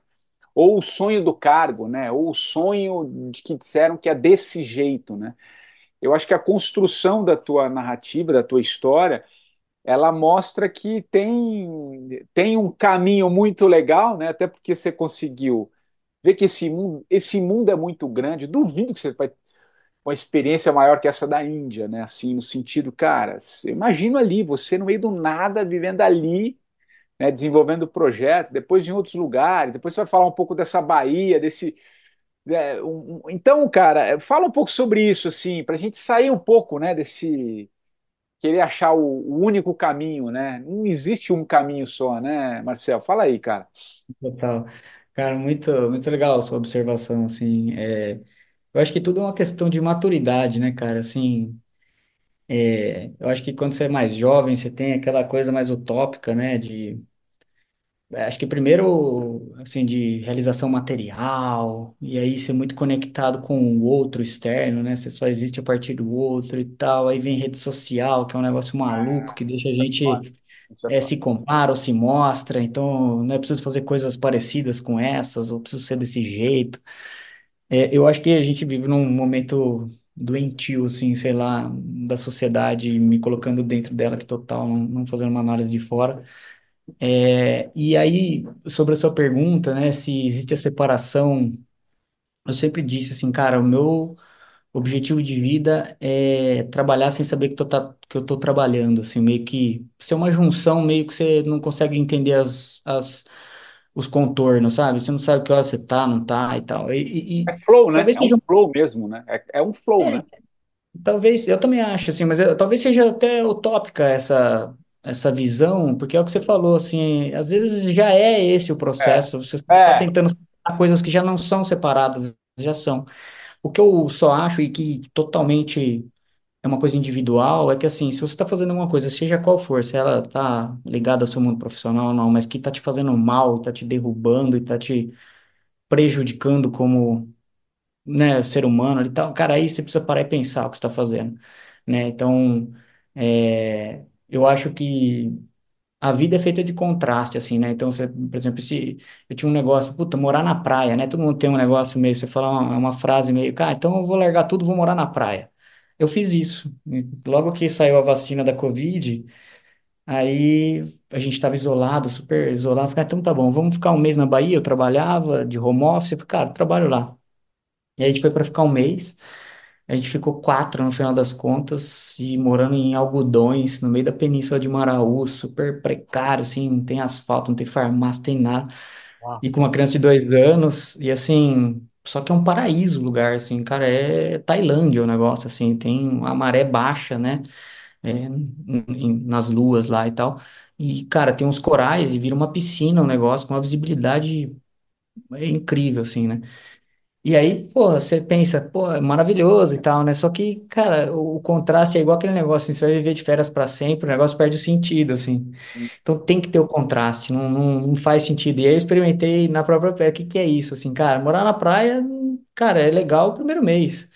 Speaker 2: Ou o sonho do cargo, né? Ou o sonho de que disseram que é desse jeito, né? Eu acho que a construção da tua narrativa, da tua história, ela mostra que tem, tem um caminho muito legal, né? Até porque você conseguiu ver que esse mundo, esse mundo é muito grande. Duvido que você vai uma experiência maior que essa da Índia, né? Assim, no sentido, cara, imagina ali, você no meio do nada, vivendo ali, né? Desenvolvendo projeto, depois em outros lugares, depois você vai falar um pouco dessa Bahia, desse. né, um- um- então, cara, fala um pouco sobre isso, assim, para a gente sair um pouco, né, desse querer achar o, o único caminho, né? Não existe um caminho só, né, Marcel? Fala aí, cara.
Speaker 3: Total. Cara, muito, muito legal sua observação, assim. É, eu acho que tudo é uma questão de maturidade, né, cara? Assim, é, eu acho que quando você é mais jovem, você tem aquela coisa mais utópica, né, de É, Acho que primeiro, assim, de realização material, e aí ser muito conectado com o outro externo, né? Você só existe a partir do outro e tal. Aí vem rede social, que é um negócio maluco, que deixa a
Speaker 2: Isso é foda.
Speaker 3: gente
Speaker 2: Isso é
Speaker 3: é,
Speaker 2: foda.
Speaker 3: se compara ou se mostra. Então, não é preciso fazer coisas parecidas com essas, ou preciso ser desse jeito. É, eu acho que a gente vive num momento doentio, assim, sei lá, da sociedade, me colocando dentro dela que total, não, não fazendo uma análise de fora. É, e aí, sobre a sua pergunta, né, se existe a separação, eu sempre disse assim, cara, o meu objetivo de vida é trabalhar sem saber que, tô, tá, que eu tô trabalhando, assim, meio que ser uma junção, meio que você não consegue entender as, as, os contornos, sabe? Você não sabe que hora você tá, não tá e tal. E, e-
Speaker 2: É
Speaker 3: e
Speaker 2: flow, né?
Speaker 3: talvez
Speaker 2: É um
Speaker 3: seja,
Speaker 2: flow mesmo, né? É, é um flow, né?
Speaker 3: talvez, eu também acho, assim, mas eu- talvez seja até utópica essa, essa visão, porque é o que você falou, assim, às vezes já é esse o
Speaker 2: É,
Speaker 3: processo, você está
Speaker 2: é,
Speaker 3: tentando coisas que já não são separadas, já são. O que eu só acho e que totalmente é uma coisa individual é que, assim, se você está fazendo uma coisa, seja qual for, se ela está ligada ao seu mundo profissional ou não, mas que está te fazendo mal, está te derrubando e está te prejudicando como, né, ser humano e tal, cara, aí você precisa parar e pensar o que você está fazendo, né? Então, é, eu acho que a vida é feita de contraste, assim, né? Então, você, por exemplo, se eu tinha um negócio, puta, morar na praia, né? Todo mundo tem um negócio meio, você fala uma, uma frase meio, cara, então eu vou largar tudo, vou morar na praia. Eu fiz isso. Logo que saiu a vacina da Covid, Aí a gente estava isolado, super isolado. Falei, ah, então tá bom, vamos ficar um mês na Bahia. Eu trabalhava de home office, falei, cara, eu trabalho lá. E aí a gente foi para ficar um mês. A gente ficou quatro no final das contas e morando em algodões, no meio da península de Maraú, super precário, assim, não tem asfalto, não tem farmácia, tem nada.
Speaker 2: Uau.
Speaker 3: E com uma criança de dois anos, e assim, só que é um paraíso o lugar, assim, cara, é Tailândia o negócio, assim, tem a maré baixa, né, é, em- em- nas luas lá e tal. E, cara, tem uns corais e vira uma piscina o negócio, com uma visibilidade é incrível, assim, né? E aí, pô, você pensa, pô, é maravilhoso e tal, né? Só que, cara, o, o contraste é igual aquele negócio, assim, você vai viver de férias para sempre, o negócio perde o sentido, assim. Então tem que ter o contraste, não, não, não faz sentido. E aí eu experimentei na própria pele, o que que é isso, assim, cara? Morar na praia, cara, é legal o primeiro mês.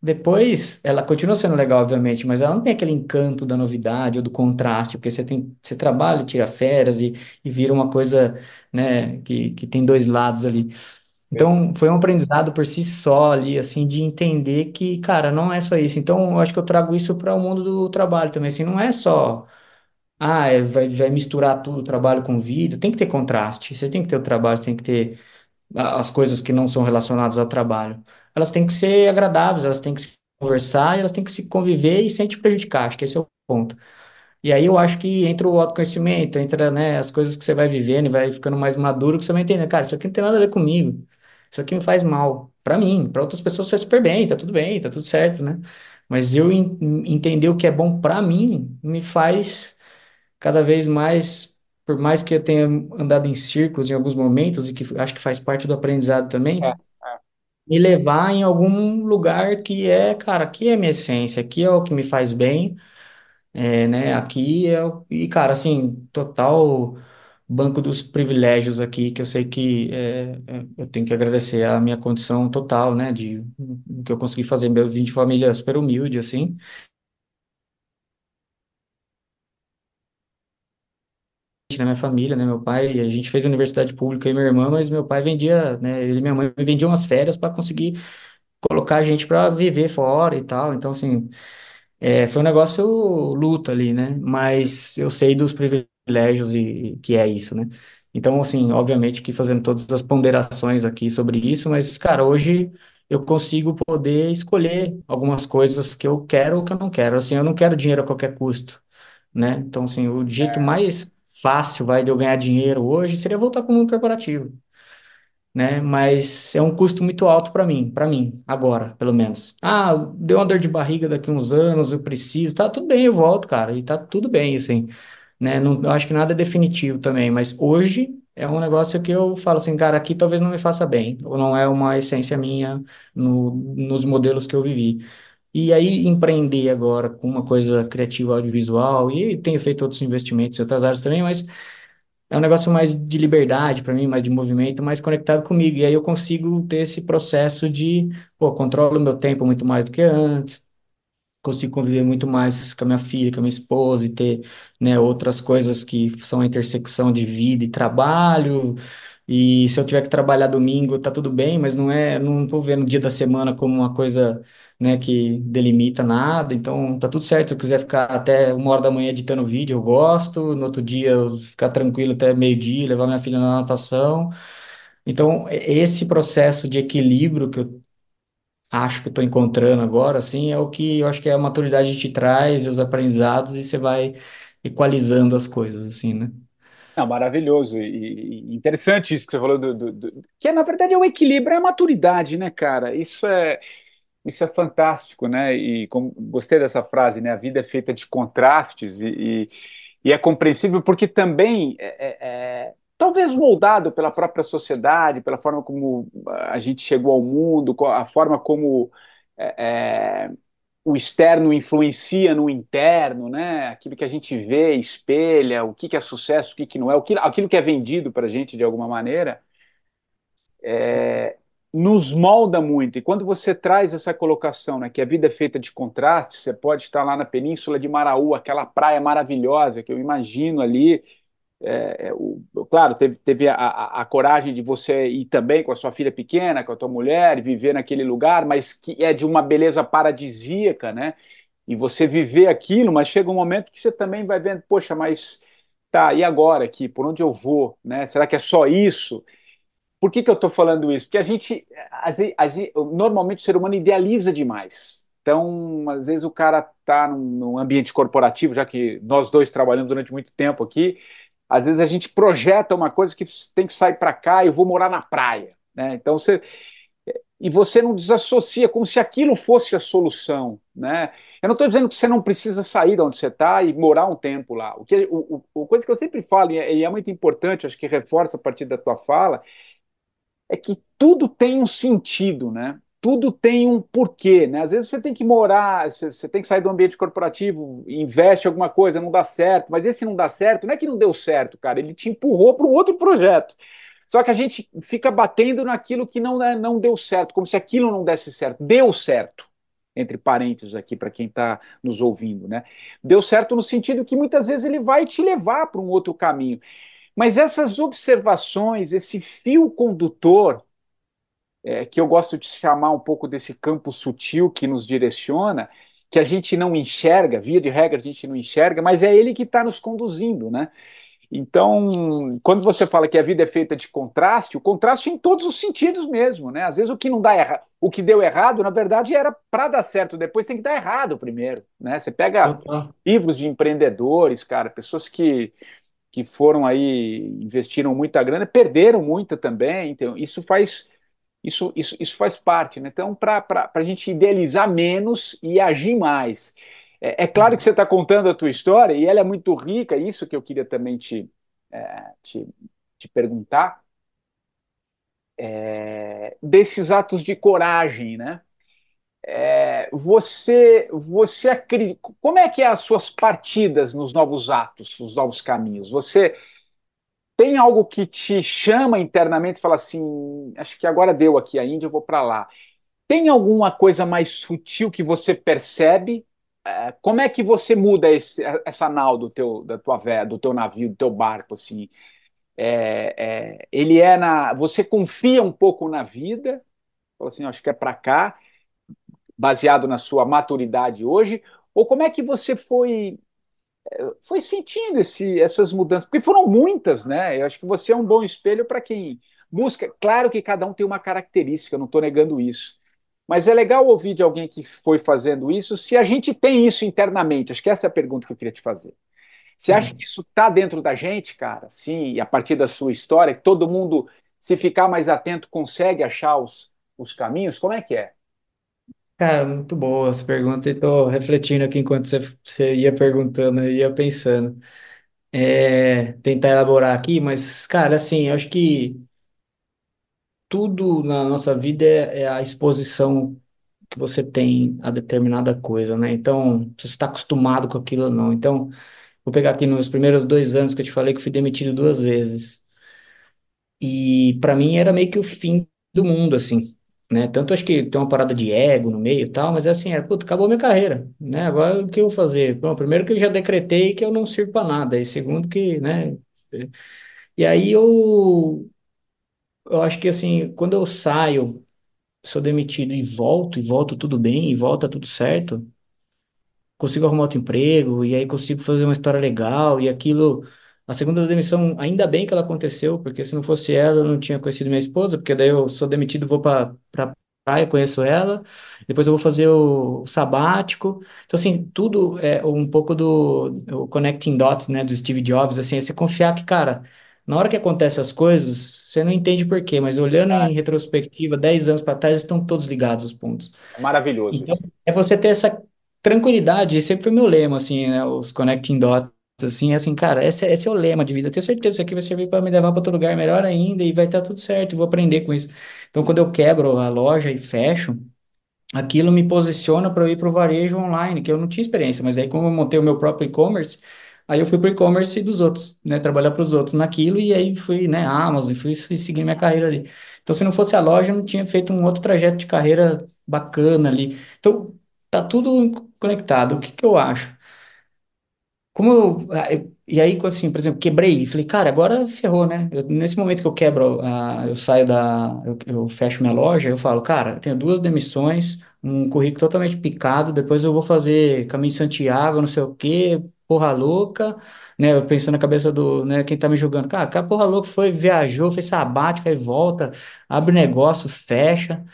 Speaker 3: Depois, ela continua sendo legal, obviamente, mas ela não tem aquele encanto da novidade ou do contraste, porque você tem, você trabalha, tira férias e, e vira uma coisa, né, que, que tem dois lados ali. Então, foi um aprendizado por si só ali, assim, de entender que, cara, não é só isso. Então, eu acho que eu trago isso para o mundo do trabalho também, assim, não é só, ah, é, vai, vai misturar tudo, trabalho com vida, tem que ter contraste, você tem que ter o trabalho, você tem que ter as coisas que não são relacionadas ao trabalho. Elas têm que ser agradáveis, elas têm que se conversar, elas têm que se conviver e sem te prejudicar, acho que esse é o ponto. E aí eu acho que entra o autoconhecimento, entra, né, as coisas que você vai vivendo e vai ficando mais maduro, que você vai entender, cara, isso aqui não tem nada a ver comigo. Isso aqui me faz mal. Pra mim, pra outras pessoas faz super bem, tá tudo bem, tá tudo certo, né? Mas eu en- entender o que é bom pra mim me faz cada vez mais, por mais que eu tenha andado em círculos em alguns momentos e que acho que faz parte do aprendizado
Speaker 2: É,
Speaker 3: também,
Speaker 2: é,
Speaker 3: me levar em algum lugar que é, cara, aqui é minha essência, aqui é o que me faz bem é, né? Aqui é, o- e cara, assim, total banco dos privilégios aqui, que eu sei que é, é, eu tenho que agradecer a minha condição total, né? De o que eu consegui fazer. Eu vim de família super humilde, assim, na minha família, né? Meu pai, a gente fez universidade pública e minha irmã, mas meu pai vendia, né? Ele e minha mãe vendiam umas férias para conseguir colocar a gente para viver fora e tal. Então, assim, É, foi um negócio luta ali, né? Mas eu sei dos privilégios e que é isso, né? Então, assim, obviamente que fazendo todas as ponderações aqui sobre isso, mas, cara, hoje eu consigo poder escolher algumas coisas que eu quero ou que eu não quero. Assim, eu não quero dinheiro a qualquer custo, né? Então, assim, o jeito mais fácil, vai, de eu ganhar dinheiro hoje seria voltar para o mundo corporativo né? Mas é um custo muito alto para mim, para mim, agora, pelo menos. Ah, deu uma dor de barriga daqui uns anos, eu preciso, tá tudo bem, eu volto, cara, e tá tudo bem, assim, né? Não, acho que nada é definitivo também, mas hoje é um negócio que eu falo assim, cara, aqui talvez não me faça bem, ou não é uma essência minha no, nos modelos que eu vivi. E aí, empreender agora com uma coisa criativa audiovisual, e tenho feito outros investimentos em outras áreas também, mas é um negócio mais de liberdade para mim, mais de movimento, mais conectado comigo. E aí eu consigo ter esse processo de, pô, controlo meu tempo muito mais do que antes, consigo conviver muito mais com a minha filha, com a minha esposa e ter, né, outras coisas que são a intersecção de vida e trabalho. E se eu tiver que trabalhar domingo, tá tudo bem, mas não é, não tô vendo o dia da semana como uma coisa, né, que delimita nada. Então, tá tudo certo. Se eu quiser ficar até uma hora da manhã editando vídeo, eu gosto. No outro dia, eu ficar tranquilo até meio-dia, levar minha filha na natação. Então, esse processo de equilíbrio que eu acho que estou encontrando agora, assim, é o que eu acho que a maturidade te traz, e os aprendizados, e você vai equalizando as coisas, assim, né?
Speaker 2: Não, maravilhoso e, interessante isso que você falou do, do- do- que é, na verdade é o equilíbrio, é a maturidade, né, cara? Isso é isso é fantástico, né? E como, gostei dessa frase, né? A vida é feita de contrastes e, e- e é compreensível porque também é, é- é, talvez moldado pela própria sociedade, pela forma como a gente chegou ao mundo, a forma como é, é, o externo influencia no interno, né? Aquilo que a gente vê, espelha, o que que é sucesso, o que que não é, o que- aquilo que é vendido para a gente de alguma maneira, nos molda muito. E quando você traz essa colocação, né, que a vida é feita de contrastes, você pode estar lá na Península de Maraú, aquela praia maravilhosa que eu imagino ali. É, é, o- claro, teve, teve a, a- a coragem de você ir também com a sua filha pequena, com a tua mulher, viver naquele lugar, mas que é de uma beleza paradisíaca, né? e você viver aquilo, mas chega um momento que você também vai vendo, poxa, mas tá, e agora aqui? Por onde eu vou? Né? Será que é só isso? Por que, que eu estou falando isso? Porque a gente, normalmente o ser humano idealiza demais. Então, às vezes o cara está num, num, ambiente corporativo, já que nós dois trabalhamos durante muito tempo aqui, às vezes a gente projeta uma coisa que tem que sair para cá eu vou morar na praia. Né? Então você e você não desassocia, como se aquilo fosse a solução. Né? Eu não estou dizendo que você não precisa sair de onde você está e morar um tempo lá. O que, o, o, coisa que eu sempre falo, é, e é muito importante, acho que reforça a partir da tua fala, é que tudo tem um sentido, né? Tudo tem um porquê, né? Às vezes você tem que morar, você tem que sair do ambiente corporativo, investe alguma coisa, não dá certo, mas esse não dá certo, não é que não deu certo, cara, ele te empurrou para um outro projeto. Só que a gente fica batendo naquilo que não, né, não deu certo, como se aquilo não desse certo. Deu certo, entre parênteses aqui, para quem está nos ouvindo, né? Deu certo no sentido que muitas vezes ele vai te levar para um outro caminho. Mas essas observações, esse fio condutor, é, que eu gosto de chamar um pouco desse campo sutil que nos direciona, que a gente não enxerga, via de regra a gente não enxerga, mas é ele que está nos conduzindo, né? Então, quando você fala que a vida é feita de contraste, o contraste em todos os sentidos mesmo, né? Às vezes o que não dá errado, o que deu errado, na verdade, era para dar certo depois tem que dar errado primeiro, né? Você pega livros de empreendedores, cara, pessoas que, que foram aí, investiram muita grana, perderam muita também, então isso faz isso, isso, isso faz parte, né? Então, para a gente idealizar menos e agir mais. É, é claro que você está contando a tua história e ela é muito rica, isso que eu queria também te, é, te, te, perguntar, é, desses atos de coragem, né? É, você, você como é que é as suas partidas nos novos atos, nos novos caminhos? Você tem algo que te chama internamente fala assim, acho que agora deu aqui a Índia, eu vou para lá. Tem alguma coisa mais sutil que você percebe é, como é que você muda esse, essa nau do teu, da tua do teu navio, do teu barco, assim? É, é, ele é na. Você confia um pouco na vida, fala assim, acho que é para cá, baseado na sua maturidade hoje, ou como é que você foi foi sentindo esse, essas mudanças? Porque foram muitas, né? Eu acho que você é um bom espelho para quem busca. Claro que cada um tem uma característica, eu não estou negando isso. Mas é legal ouvir de alguém que foi fazendo isso, se a gente tem isso internamente. Acho que essa é a pergunta que eu queria te fazer. Você acha que isso está dentro da gente, cara? Sim, e a partir da sua história, que todo mundo, se ficar mais atento, consegue achar os, os caminhos? Como é que é?
Speaker 3: Cara, muito boa essa pergunta e estou refletindo aqui enquanto você, você ia perguntando ia pensando. É, tentar elaborar aqui, mas, cara, assim, eu acho que tudo na nossa vida é, é a exposição que você tem a determinada coisa, né? Então, se você está acostumado com aquilo ou não. Então, vou pegar aqui nos primeiros dois anos que eu te falei que fui demitido duas vezes. E para mim era meio que o fim do mundo, assim, né? Tanto acho que tem uma parada de ego no meio e tal, mas é assim, é, puta, acabou minha carreira, né? Agora o que eu vou fazer? Bom, primeiro que eu já decretei que eu não sirvo para nada, e segundo que, né? E aí eu eu acho que assim, quando eu saio, sou demitido e volto, e volto tudo bem, e volta tudo certo, consigo arrumar outro emprego, e aí consigo fazer uma história legal, e aquilo. A segunda demissão, ainda bem que ela aconteceu, porque se não fosse ela, eu não tinha conhecido minha esposa, porque daí eu sou demitido, vou para pra praia, conheço ela, depois eu vou fazer o sabático. Então, assim, tudo é um pouco do connecting dots, né, do Steve Jobs, assim, é você confiar que, cara, na hora que acontecem as coisas, você não entende por quê, mas olhando em retrospectiva, 10 anos para trás, estão todos ligados os pontos.
Speaker 2: É maravilhoso.
Speaker 3: Então, é você ter essa tranquilidade, sempre foi meu lema, assim, né, os connecting dots, assim, assim, cara, esse, esse é o lema de vida. Eu tenho certeza que isso aqui vai servir para me levar para outro lugar melhor ainda e vai estar tudo certo, vou aprender com isso. Então, quando eu quebro a loja e fecho, aquilo me posiciona para eu ir para o varejo online, que eu não tinha experiência, mas aí como eu montei o meu próprio e-commerce, Aí eu fui pro e-commerce dos outros, né? Trabalhar para os outros naquilo e aí fui, né, Amazon, fui, seguindo minha carreira ali. Então, se não fosse a loja, eu não tinha feito um outro trajeto de carreira bacana ali. Então, tá tudo conectado. O que que eu acho? Como eu, E aí, assim, por exemplo, quebrei, falei, cara, agora ferrou, né? Eu- nesse momento que eu quebro, a, eu saio da, eu, eu fecho minha loja, eu falo, cara, eu tenho duas demissões, um currículo totalmente picado, depois eu vou fazer Caminho de Santiago, não sei o quê, porra louca, né? Eu pensando na cabeça do, né, quem tá me julgando, cara, cara, porra louca foi, viajou, fez sabático, aí volta, abre negócio, fecha.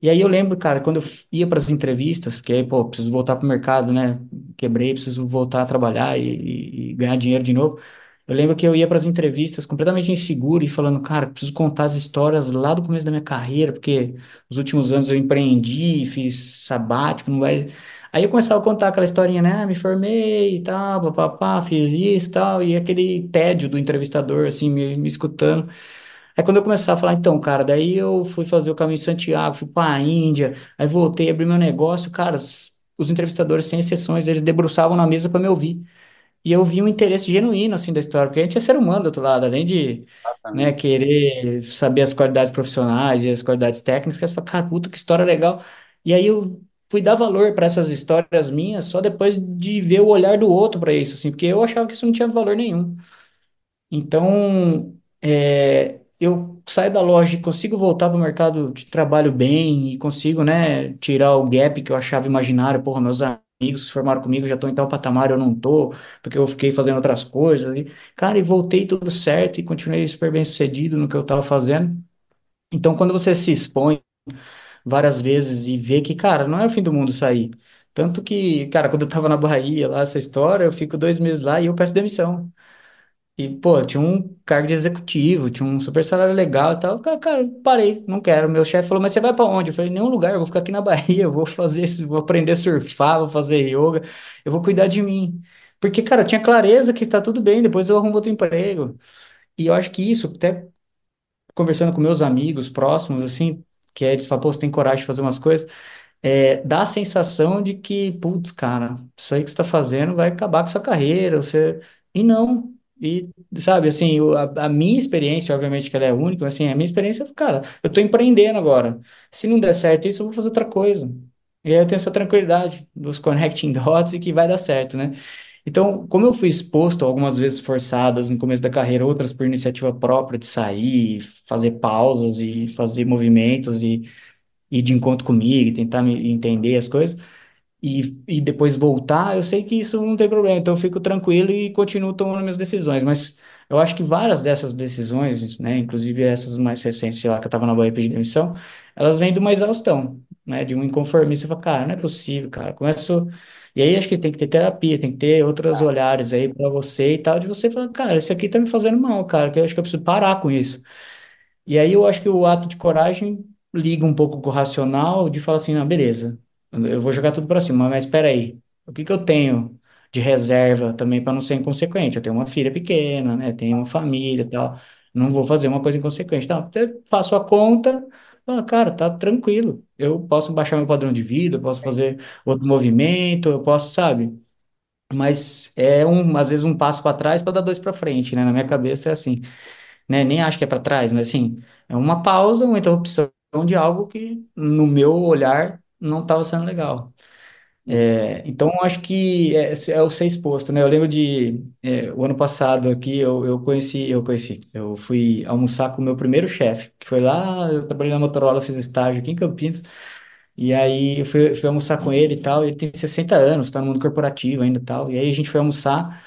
Speaker 3: E aí eu lembro, cara, quando eu ia para as entrevistas, porque aí, pô, preciso voltar para o mercado, né? Quebrei, preciso voltar a trabalhar e, e- ganhar dinheiro de novo. Eu lembro que eu ia para as entrevistas completamente inseguro e falando, cara, preciso contar as histórias lá do começo da minha carreira, porque nos últimos anos eu empreendi, fiz sabático, não vai. Aí eu começava a contar aquela historinha, né? Ah, me formei e tal, papapá, fiz isso e tal, e aquele tédio do entrevistador, assim, me, me escutando. Aí quando eu começava a falar, então, cara, daí eu fui fazer o caminho de Santiago, fui para a Índia, aí voltei, abri meu negócio, cara, os, os entrevistadores, sem exceções, eles debruçavam na mesa para me ouvir. E eu vi um interesse genuíno, assim, da história, porque a gente é ser humano do outro lado, além de, né, querer saber as qualidades profissionais e as qualidades técnicas, você fala, cara, puta, que história legal. E aí eu fui dar valor para essas histórias minhas só depois de ver o olhar do outro para isso, assim, porque eu achava que isso não tinha valor nenhum. Então, é, eu saio da loja e consigo voltar para o mercado de trabalho bem e consigo, né, tirar o gap que eu achava imaginário. Porra, meus amigos se formaram comigo, já estão em tal patamar, eu não tô, porque eu fiquei fazendo outras coisas. E, cara, e voltei tudo certo e continuei super bem sucedido no que eu estava fazendo. Então, quando você se expõe várias vezes e vê que, cara, não é o fim do mundo sair. Tanto que, cara, quando eu tava na Bahia, lá, essa história, eu fico dois meses lá e eu peço demissão. E, pô, tinha um cargo de executivo, tinha um super salário legal e tal. Cara, cara, parei, não quero. Meu chefe falou, mas você vai pra onde? Eu falei, nenhum lugar, eu vou ficar aqui na Bahia, vou fazer, vou aprender a surfar, vou fazer yoga, eu vou cuidar de mim. Porque, cara, eu tinha clareza que tá tudo bem, depois eu arrumo outro emprego. E eu acho que isso, até conversando com meus amigos próximos, assim, que aí eles falam, pô, você tem coragem de fazer umas coisas é, dá a sensação de que, putz, cara, isso aí que você está fazendo vai acabar com sua carreira, você... E não. E, sabe, assim, a, a minha experiência, obviamente que ela é única, mas, assim, a minha experiência, cara, eu tô empreendendo agora. Se não der certo isso, eu vou fazer outra coisa. E aí eu tenho essa tranquilidade dos connecting dots e que vai dar certo, né? Então, como eu fui exposto algumas vezes forçadas no começo da carreira, outras por iniciativa própria de sair, fazer pausas e fazer movimentos e ir de encontro comigo, e tentar me entender as coisas, e, e depois voltar, eu sei que isso não tem problema, então eu fico tranquilo e continuo tomando minhas decisões, mas eu acho que várias dessas decisões, né, inclusive essas mais recentes, sei lá, que eu estava na Bahia pedindo demissão, elas vêm de uma exaustão, né, de um inconformismo, você fala, cara, não é possível, cara, começo... E aí acho que tem que ter terapia, tem que ter outros olhares aí para você e tal, de você falar, cara, isso aqui tá me fazendo mal, cara, que eu acho que eu preciso parar com isso. E aí eu acho que o ato de coragem liga um pouco com o racional de falar assim, não, beleza, eu vou jogar tudo para cima, mas espera aí, o que que eu tenho de reserva também para não ser inconsequente? Eu tenho uma filha pequena, né? Tenho uma família tal, não vou fazer uma coisa inconsequente. Não, eu faço a conta, falo, cara, tá tranquilo, eu posso baixar meu padrão de vida, eu posso fazer outro movimento, eu posso, sabe? Mas é um, às vezes um passo para trás para dar dois para frente, né? Na minha cabeça é assim né? Nem acho que é para trás, mas assim, é uma pausa, uma interrupção de algo que, no meu olhar, não estava sendo legal. É, então, eu acho que é, é o ser exposto, né? Eu lembro de é, o ano passado aqui, eu, eu conheci, eu conheci, eu fui almoçar com o meu primeiro chefe, que foi lá, eu trabalhei na Motorola, fiz um estágio aqui em Campinas, e aí eu fui, fui almoçar com ele e tal, ele tem 60 anos, tá no mundo corporativo ainda e tal, e aí a gente foi almoçar,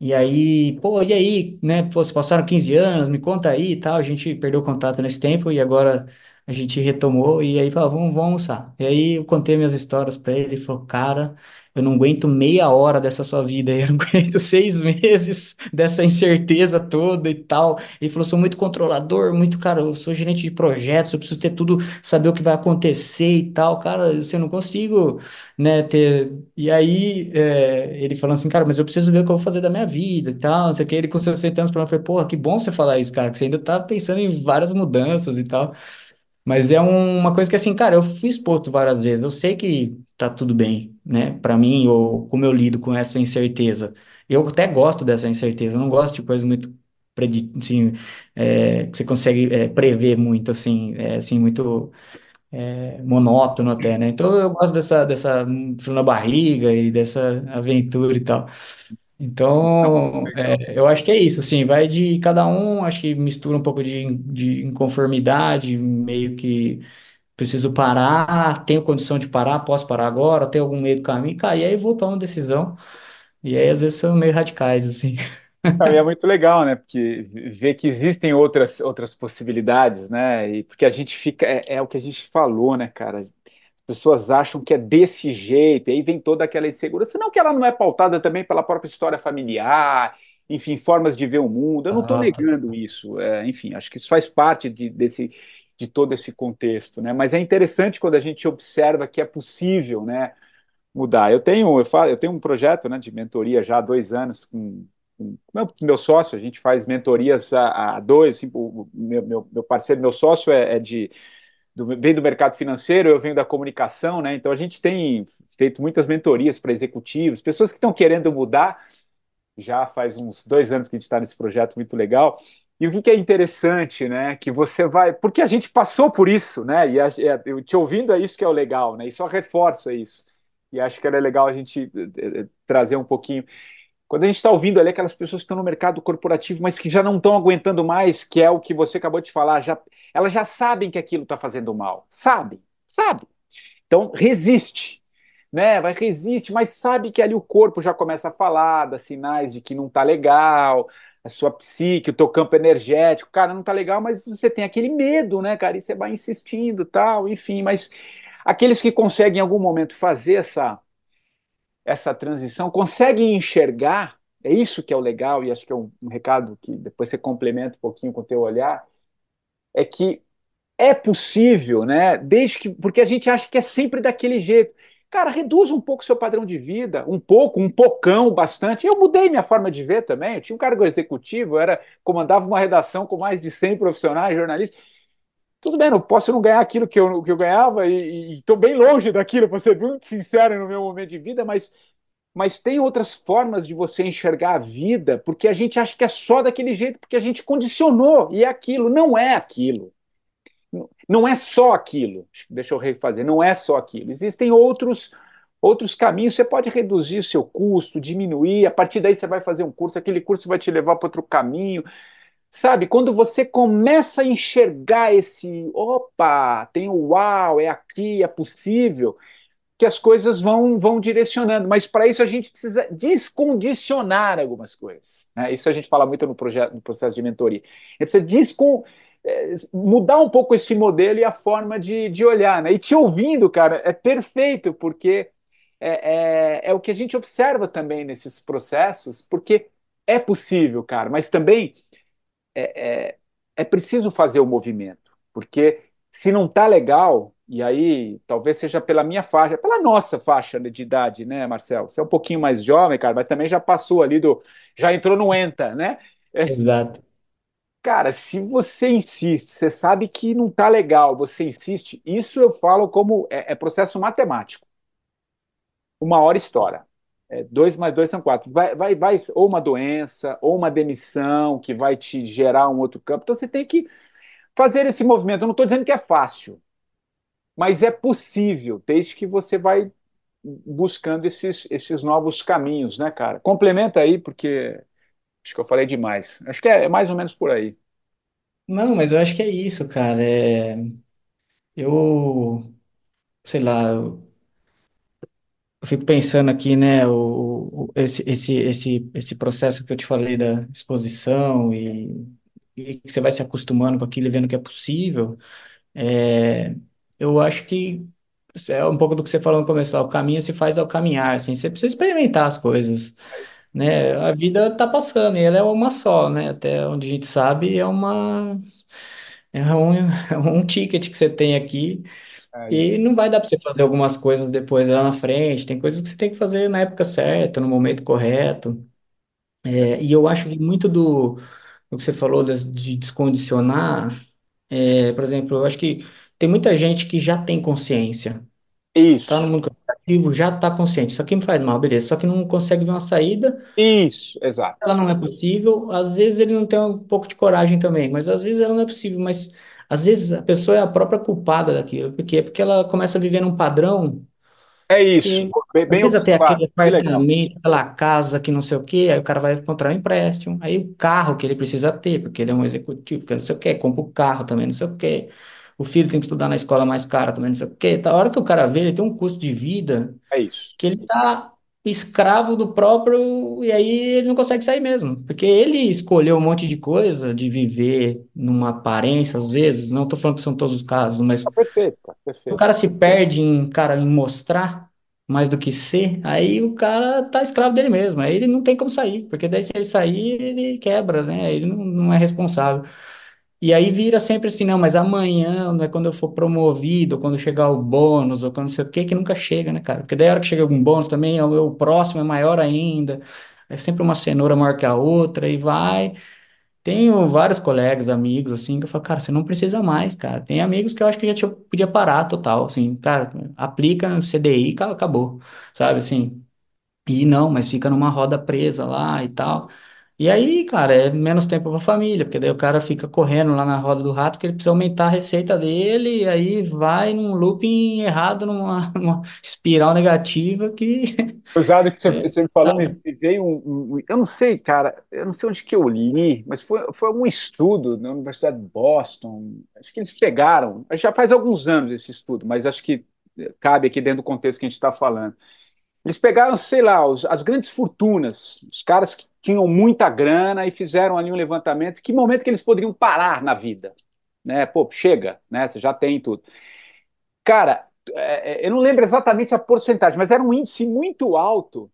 Speaker 3: e aí, pô, e aí, né? Pô, se passaram 15 anos, me conta aí e tal. A gente perdeu o contato nesse tempo e agora a gente retomou. E aí, falou, vamos, vamos almoçar. E aí eu contei minhas histórias pra ele. Ele falou, cara, eu não aguento meia hora dessa sua vida, eu não aguento seis meses dessa incerteza toda e tal. Ele falou, sou muito controlador, muito, cara, eu sou gerente de projetos, eu preciso ter tudo, saber o que vai acontecer e tal. Cara, eu não consigo, né, ter e aí, é, ele falando assim, cara, mas eu preciso ver o que eu vou fazer da minha vida e tal, não sei o que. Ele com 60 anos falando, eu falei, porra, que bom você falar isso, cara, que você ainda tá pensando em várias mudanças e tal. Mas é um- uma coisa que, assim, cara, eu fui exposto várias vezes. Eu sei que tá tudo bem, né, pra mim, ou como eu lido com essa incerteza. Eu até gosto dessa incerteza, não gosto de coisas muito, predi- assim, é, que você consegue, é, prever muito, assim, é, assim, muito monótono até, né? Então eu gosto dessa, dessa frio na barriga e dessa aventura e tal. Então,
Speaker 2: Legal.
Speaker 3: é, eu acho que é isso, assim, vai de cada um, acho que mistura um pouco de, de inconformidade, meio que preciso parar, tenho condição de parar, posso parar agora, tenho algum meio do caminho, cara, e aí vou tomar uma decisão, e aí às vezes são meio radicais, assim.
Speaker 2: Aí é muito legal, né? Porque ver que existem outras, outras possibilidades, né? E porque a gente fica, é, é o que a gente falou, né, cara? As pessoas acham que é desse jeito, e aí vem toda aquela insegurança. Não que ela não é pautada também pela própria história familiar, enfim, formas de ver o mundo. Eu não estou
Speaker 3: Exato.
Speaker 2: negando isso. É, enfim, acho que isso faz parte de, desse, de todo esse contexto, né? Mas é interessante quando a gente observa que é possível, né? mudar. Eu tenho, eu falo, eu tenho um projeto, né, de mentoria já há dois anos com, com meu, meu sócio, a gente faz mentorias há, há dois, assim, o, meu, meu, meu parceiro, meu sócio é, é de do, vem do mercado financeiro, eu venho da comunicação, né? Então a gente tem feito muitas mentorias para executivos, pessoas que estão querendo mudar. Já faz uns dois anos que a gente está nesse projeto muito legal. E o que, que é interessante, né? Que você vai. Porque a gente passou por isso, né? E a, é, eu te ouvindo é isso que é o legal, né? E só reforça isso. E acho que era legal a gente eh, eh, trazer um pouquinho. Quando a gente está ouvindo ali aquelas pessoas que estão no mercado corporativo, mas que já não estão aguentando mais, que é o que você acabou de falar, já, elas já sabem que aquilo está fazendo mal. Sabe, sabe. Então, resiste, né? Vai resiste, mas sabe que ali o corpo já começa a falar, dá sinais de que não está legal, a sua psique, o teu campo energético, cara, não está legal, mas você tem aquele medo, né, cara? E você vai insistindo, tal, enfim, mas aqueles que conseguem em algum momento fazer essa essa transição, conseguem enxergar, é isso que é o legal, e acho que é um, um recado que depois você complementa um pouquinho com o teu olhar, é que é possível, né? Desde que. Porque a gente acha que é sempre daquele jeito. Cara, reduz um pouco seu padrão de vida, um pouco, um pocão, bastante. Eu mudei minha forma de ver também. Eu tinha um cargo executivo, era, comandava uma redação com mais de 100 profissionais, jornalistas. Tudo bem, não posso não ganhar aquilo que eu, que eu ganhava e estou bem longe daquilo, para ser muito sincero no meu momento de vida, mas, mas tem outras formas de você enxergar a vida, porque a gente acha que é só daquele jeito, porque a gente condicionou, e é aquilo, não é aquilo. Não é só aquilo. Deixa eu refazer, não é só aquilo. Existem outros outros caminhos. Você pode reduzir o seu custo, diminuir, a partir daí você vai fazer um curso, aquele curso vai te levar para outro caminho. Sabe, quando você começa a enxergar esse, opa, tem o uau, é aqui, é possível, que as coisas vão, vão direcionando. Mas para isso a gente precisa descondicionar algumas coisas. Né? Isso a gente fala muito no, projeto, no processo de mentoria. A gente precisa é, mudar um pouco esse modelo e a forma de, de olhar. Né? E te ouvindo, cara, é perfeito, porque é, é, é o que a gente observa também nesses processos, porque é possível, cara, mas também é, é, é preciso fazer o movimento, porque se não tá legal, e aí talvez seja pela minha faixa, pela nossa faixa de idade, né, Marcelo? Você é um pouquinho mais jovem, cara, mas também já passou ali do. já entrou no ENTA, né?
Speaker 3: Exato.
Speaker 2: cara, se você insiste, você sabe que não tá legal, você insiste, isso eu falo como é, é processo matemático. Uma hora estoura. É, dois mais dois são quatro. Vai, vai, vai, ou uma doença, ou uma demissão que vai te gerar um outro campo. Então você tem que fazer esse movimento. Eu não estou dizendo que é fácil, mas é possível, desde que você vai buscando esses, esses novos caminhos, né, cara? Complementa aí, porque acho que eu falei demais. Acho que é, é mais ou menos por aí.
Speaker 3: Não, mas eu acho que é isso, cara. É, eu, sei lá, eu, eu fico pensando aqui, né, o, esse, esse, esse, esse processo que eu te falei da exposição e, e que você vai se acostumando com aquilo e vendo que é possível. Eu acho que é um pouco do que você falou no começo, lá, o caminho se faz ao caminhar, assim, você precisa experimentar as coisas, né? A vida tá passando e ela é uma só, né? Até onde a gente sabe, é uma é um, é um ticket que você tem aqui
Speaker 2: É
Speaker 3: e
Speaker 2: isso.
Speaker 3: não vai dar para você fazer algumas coisas depois lá na frente, tem coisas que você tem que fazer na época certa, no momento correto. É, e eu acho que muito do, do que você falou das- de descondicionar, é, por exemplo, eu acho que tem muita gente que já tem consciência tá no
Speaker 2: Isso,
Speaker 3: mundo corporativo, já tá consciente. Isso aqui me faz mal, beleza. Só que não consegue ver uma saída,
Speaker 2: isso, exato.
Speaker 3: ela não é possível. Às vezes ele não tem um pouco de coragem também, mas às vezes ela não é possível. Mas às vezes a pessoa é a própria culpada daquilo. Por quê? Porque ela começa a viver num padrão
Speaker 2: É isso,
Speaker 3: Porque
Speaker 2: bem,
Speaker 3: ter
Speaker 2: observado.
Speaker 3: aquele
Speaker 2: Que
Speaker 3: apartamento, aquela casa que não sei o quê, aí o cara vai encontrar um empréstimo, aí o carro que ele precisa ter, porque ele é um executivo, que não sei o quê, compra o carro também, não sei o quê. O filho tem que estudar na escola mais cara também, não sei o quê. Tá, a hora que o cara vê, ele tem um custo de vida
Speaker 2: É isso.
Speaker 3: que ele tá escravo do próprio, e aí ele não consegue sair mesmo, porque ele escolheu um monte de coisa, de viver numa aparência, às vezes, não tô falando que são todos os casos, mas
Speaker 2: Tá perfeito,
Speaker 3: o
Speaker 2: perfeito.
Speaker 3: cara se perde em, cara, em mostrar mais do que ser, aí o cara tá escravo dele mesmo, aí ele não tem como sair, porque daí se ele sair, ele quebra, né? Ele não, não é responsável. E aí vira sempre assim, não, mas amanhã, não é quando eu for promovido, quando chegar o bônus, ou quando não sei o que, que nunca chega, né, cara? Porque daí a hora que chega algum bônus também, o, o próximo é maior ainda, é sempre uma cenoura maior que a outra, e vai. Tenho vários colegas, amigos, assim, que eu falo, cara, você não precisa mais, cara. Tem amigos que eu acho que já tinha- podia parar total, assim, cara, aplica no CDI, ca- acabou, sabe, assim. E não, mas fica numa roda presa lá e tal. E aí, cara, é menos tempo pra família, porque daí o cara fica correndo lá na roda do rato, porque ele precisa aumentar a receita dele, e aí vai num looping errado, numa, numa espiral negativa que,
Speaker 2: Cruzado que você,
Speaker 3: é,
Speaker 2: você me falou, me veio um, um- um, Eu não sei, cara, eu não sei onde que eu li, mas foi, foi algum estudo na Universidade de Boston. Acho que eles pegaram. Já faz alguns anos esse estudo, mas acho que cabe aqui dentro do contexto que a gente está falando. Eles pegaram, sei lá, os- as grandes fortunas, os caras que tinham muita grana e fizeram ali um levantamento. Que momento que eles poderiam parar na vida? Né? Pô, chega, né? Você já tem tudo. Cara, é, é, eu não lembro exatamente a porcentagem, mas era um índice muito alto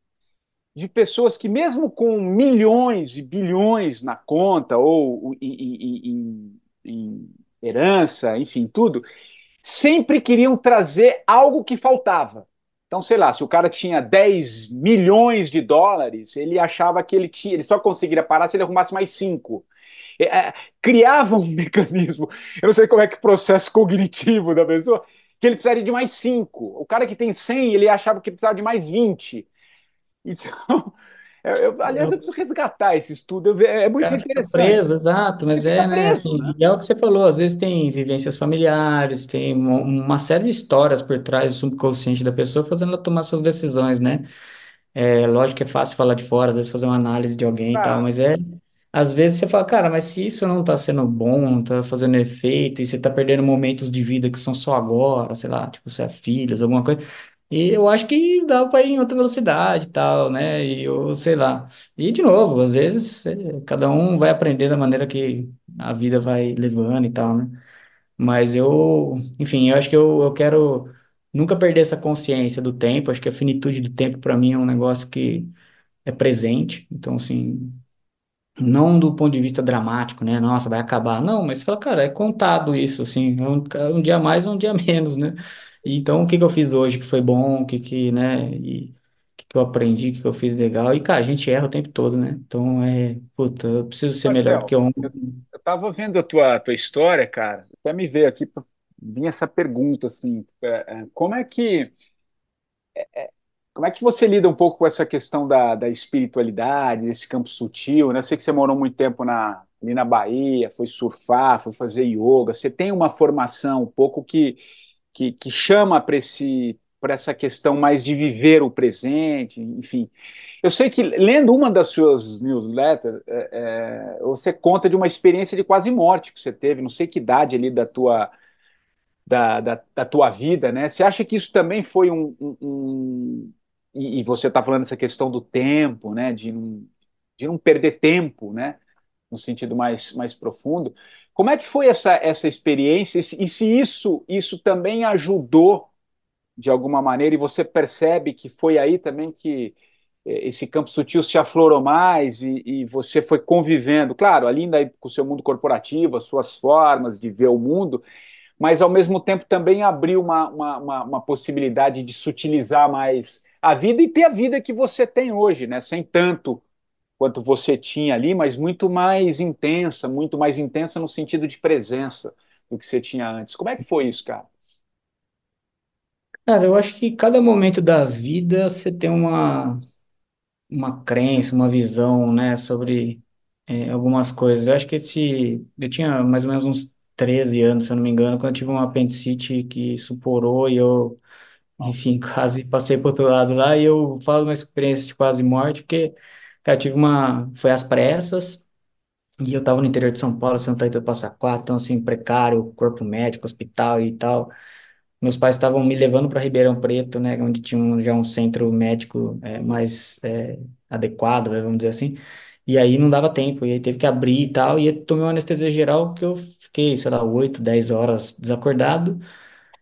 Speaker 2: de pessoas que, mesmo com milhões e bilhões na conta ou em, em- em- em herança, enfim, tudo, sempre queriam trazer algo que faltava. Então, sei lá, se o cara tinha 10 milhões de dólares, ele achava que ele tinha, ele só conseguiria parar se ele arrumasse mais cinco. É, é, criava um mecanismo, eu não sei como é que o processo cognitivo da pessoa, que ele precisaria de mais cinco. O cara que tem 100, ele achava que precisava de mais 20. Então, eu- eu- aliás, eu preciso resgatar esse estudo, eu é
Speaker 3: O
Speaker 2: muito
Speaker 3: fica
Speaker 2: interessante.
Speaker 3: preso, exato, mas
Speaker 2: Ele
Speaker 3: é, né,
Speaker 2: preso,
Speaker 3: assim,
Speaker 2: né?
Speaker 3: e é o que você falou, às vezes tem vivências familiares, tem uma, uma série de histórias por trás do subconsciente da pessoa fazendo ela tomar suas decisões, né? É lógico que é fácil falar de fora, às vezes fazer uma análise de alguém e tal,
Speaker 2: Ah,
Speaker 3: mas é, às vezes você fala, cara, mas se isso não tá sendo bom, não tá fazendo efeito, e você tá perdendo momentos de vida que são só agora, sei lá, tipo, você é filhos, alguma coisa, e eu acho que dá pra ir em outra velocidade e tal, né, e eu sei lá. E de novo, às vezes, cada um vai aprender da maneira que a vida vai levando e tal, né? Mas eu, enfim, eu acho que eu, eu quero nunca perder essa consciência do tempo. Acho que a finitude do tempo, para mim, é um negócio que é presente. Então, assim, não do ponto de vista dramático, né? Nossa, vai acabar. Não, mas você fala, cara, é contado isso, assim, é um, é um dia mais, um dia menos, né? Então, o que que eu fiz hoje que foi bom, o que que, né? E o que que eu aprendi, o que que eu fiz legal. E, cara, a gente erra o tempo todo, né? Então, é, puta, eu preciso ser melhor do que ontem.
Speaker 2: eu, eu tava vendo a tua, a tua história, cara, até me veio aqui, vinha essa pergunta, assim, é, é, como é que Como é que você lida um pouco com essa questão da, da espiritualidade, desse campo sutil, né? Eu sei que você morou muito tempo na, ali na Bahia, foi surfar, foi fazer yoga. Você tem uma formação um pouco que, que, que chama para esse, para essa questão mais de viver o presente, enfim. Eu sei que, lendo uma das suas newsletters, é, é, você conta de uma experiência de quase morte que você teve, não sei que idade ali da tua da, da, da tua vida, né? Você acha que isso também foi um, um- um- e, e você está falando essa questão do tempo, né? De não, de não perder tempo, né? No sentido mais, mais profundo. Como é que foi essa, essa experiência? E se, isso, isso também ajudou de alguma maneira, e você percebe que foi aí também que eh, esse campo sutil se aflorou mais e, e você foi convivendo, claro, ali ainda com o seu mundo corporativo, as suas formas de ver o mundo, mas ao mesmo tempo também abriu uma, uma, uma, uma possibilidade de sutilizar mais a vida e ter a vida que você tem hoje, né? Sem tanto quanto você tinha ali, mas muito mais intensa, muito mais intensa no sentido de presença do que você tinha antes. Como é que foi isso, cara?
Speaker 3: Cara, eu acho que cada momento da vida você tem uma, uma crença, uma visão, né, sobre é, algumas coisas. Eu acho que esse. Eu tinha mais ou menos uns 13 anos, se eu não me engano, quando eu tive uma apendicite que suporou e eu enfim, quase passei para outro lado lá e eu falo uma experiência de quase morte, porque, cara, tive uma, foi às pressas e eu tava no interior de São Paulo, Santa Rita do Passa Quatro, então assim, precário, corpo médico, hospital e tal. Meus pais estavam me levando para Ribeirão Preto, né, onde tinha um, já um centro médico é, mais é, adequado, né, vamos dizer assim. E aí não dava tempo, e aí teve que abrir e tal, e eu tomei uma anestesia geral que eu fiquei, sei lá, 8, 10 horas desacordado.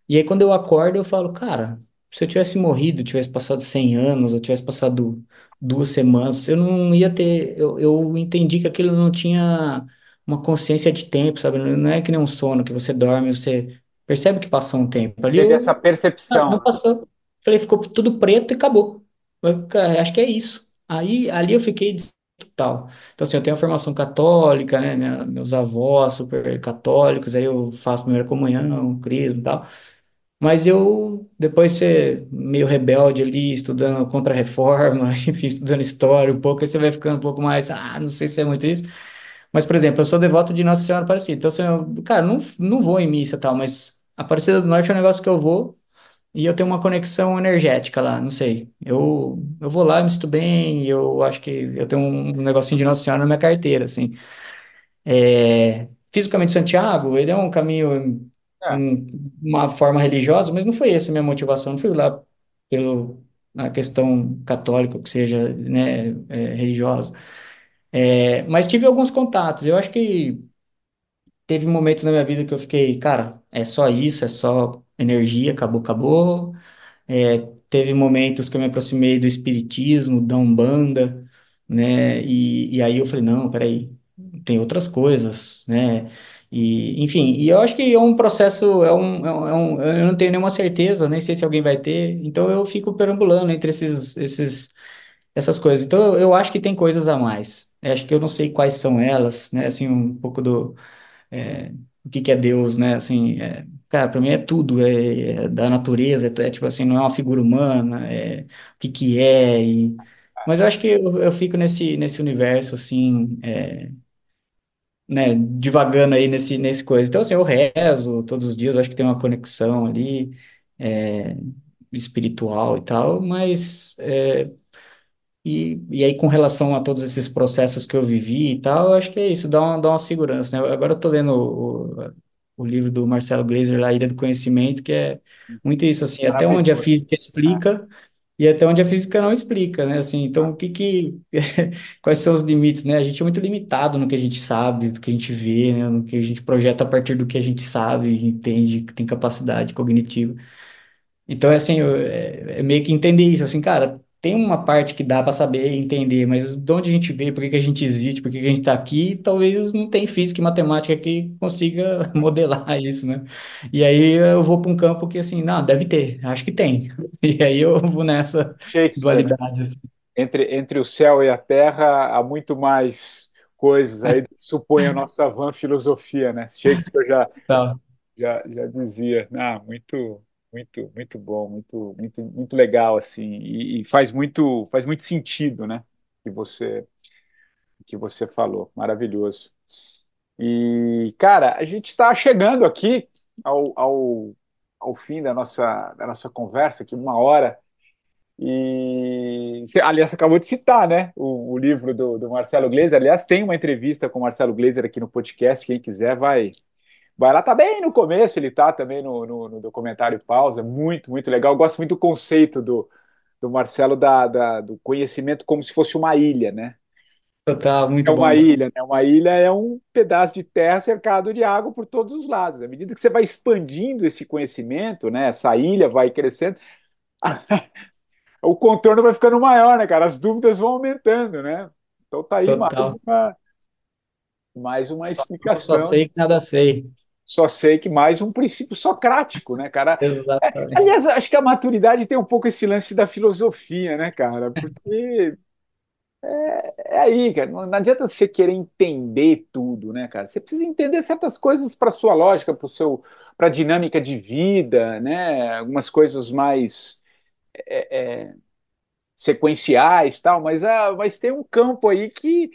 Speaker 3: E aí quando eu acordo, eu falo, cara, se eu tivesse morrido, tivesse passado 100 anos, ou tivesse passado duas semanas, eu não ia ter, eu, eu entendi que aquilo não tinha uma consciência de tempo, sabe? Não é que nem um sono que você dorme, você percebe que passou um tempo. Ali
Speaker 2: Teve essa
Speaker 3: eu, ah,
Speaker 2: percepção.
Speaker 3: não passou. Falei, ficou tudo preto e acabou. Eu, cara, acho que é isso. Aí, ali eu fiquei des- total. Então, assim, eu tenho a formação católica, né? Minha- meus avós super católicos, aí eu faço primeira comunhão, crisma e tal. Mas eu, depois de ser meio rebelde ali, estudando contra-reforma, enfim, estudando história um pouco, aí você vai ficando um pouco mais, ah, não sei se é muito isso. Mas, por exemplo, eu sou devoto de Nossa Senhora Aparecida. Então, assim, eu, cara, não, não vou em missa e tal, mas Aparecida do Norte é um negócio que eu vou e eu tenho uma conexão energética lá, não sei. Eu, eu vou lá, me sinto bem, eu acho que eu tenho um negocinho de Nossa Senhora na minha carteira, assim. É, Santiago, ele é um caminho,
Speaker 2: É,
Speaker 3: um- uma forma religiosa, mas não foi essa a minha motivação, não fui lá pelo a questão católica, que seja, né, é, religiosa. É, mas tive alguns contatos. Eu acho que teve momentos na minha vida que eu fiquei, cara, é só isso, é só energia, acabou, acabou. É, teve momentos que eu me aproximei do espiritismo, da Umbanda, né? E, e aí eu falei, não, peraí, tem outras coisas, né? E, enfim, e eu acho que é um processo, é é um, é um- eu não tenho nenhuma certeza, nem sei se alguém vai ter, então eu fico perambulando entre esses, esses, essas coisas. Então eu, eu acho que tem coisas a mais. Eu acho que eu não sei quais são elas, né? Assim, um pouco do é, o que que é Deus, né? Assim, é, cara, para mim é tudo, é, é da natureza, é, é tipo assim, não é uma figura humana, é o que que é, e, mas eu acho que eu, eu fico nesse, nesse universo, assim, é, né, divagando aí nesse, nesse coisa. Então, assim, eu rezo todos os dias, eu acho que tem uma conexão ali, é, espiritual e tal, mas é, e, e aí, com relação a todos esses processos que eu vivi e tal, eu acho que é isso, dá uma, dá uma segurança, né? Agora eu tô lendo o, o livro do Marcelo Gleiser, lá, Ilha do Conhecimento, que é muito isso, assim, até onde a física explica e até onde a física não explica, né? Assim, então, o que que... Quais são os limites, né? A gente é muito limitado no que a gente sabe, do que a gente vê, né? No que a gente projeta a partir do que a gente sabe, entende, que tem capacidade cognitiva. Então, é assim, eu- é, é meio que entender isso, assim, cara, tem uma parte que dá para saber e entender, mas de onde a gente veio, por que que a gente existe, por que que a gente está aqui, talvez não tem física e matemática que consiga modelar isso, né? E aí eu vou para um campo que, assim, não, deve ter, acho que tem. E aí eu vou nessa
Speaker 2: né?
Speaker 3: dualidade, assim.
Speaker 2: Entre, entre o céu e a terra há muito mais coisas aí do que supõe a nossa vã filosofia, né? Shakespeare já,
Speaker 3: Tá,
Speaker 2: já, já dizia, ah, muito, muito, muito bom, muito, muito, muito legal assim, e, e faz muito, faz muito sentido, né? Que você, que você falou, maravilhoso. E cara, a gente está chegando aqui ao, ao, ao fim da nossa, da nossa conversa, aqui uma hora. E, aliás, acabou de citar, né, o, o livro do, do Marcelo Gleiser. Aliás, tem uma entrevista com o Marcelo Gleiser aqui no podcast. Quem quiser vai, vai lá. Tá bem no começo, ele tá também no, no, no documentário Pausa. Muito, muito legal. Eu gosto muito do conceito do, do Marcelo da, da- do conhecimento como se fosse uma ilha, né?
Speaker 3: total,
Speaker 2: É
Speaker 3: muito
Speaker 2: uma
Speaker 3: bom.
Speaker 2: ilha, né? Uma ilha é um pedaço de terra cercado de água por todos os lados. À medida que você vai expandindo esse conhecimento, né? Essa ilha vai crescendo. o contorno vai ficando maior, né, cara? As dúvidas vão aumentando, né? Então tá aí mais
Speaker 3: Total.
Speaker 2: uma, mais uma
Speaker 3: Eu só
Speaker 2: explicação.
Speaker 3: sei que nada sei.
Speaker 2: Só sei que mais um princípio socrático, né, cara? É,
Speaker 3: Exatamente.
Speaker 2: aliás, acho que a maturidade tem um pouco esse lance da filosofia, né, cara? Porque é aí, cara. Não, não adianta você querer entender tudo, né, cara? Você precisa entender certas coisas para sua lógica, para seu, para a dinâmica de vida, né? Algumas coisas mais é, é, sequenciais, tal. Mas, ah, mas tem um campo aí que,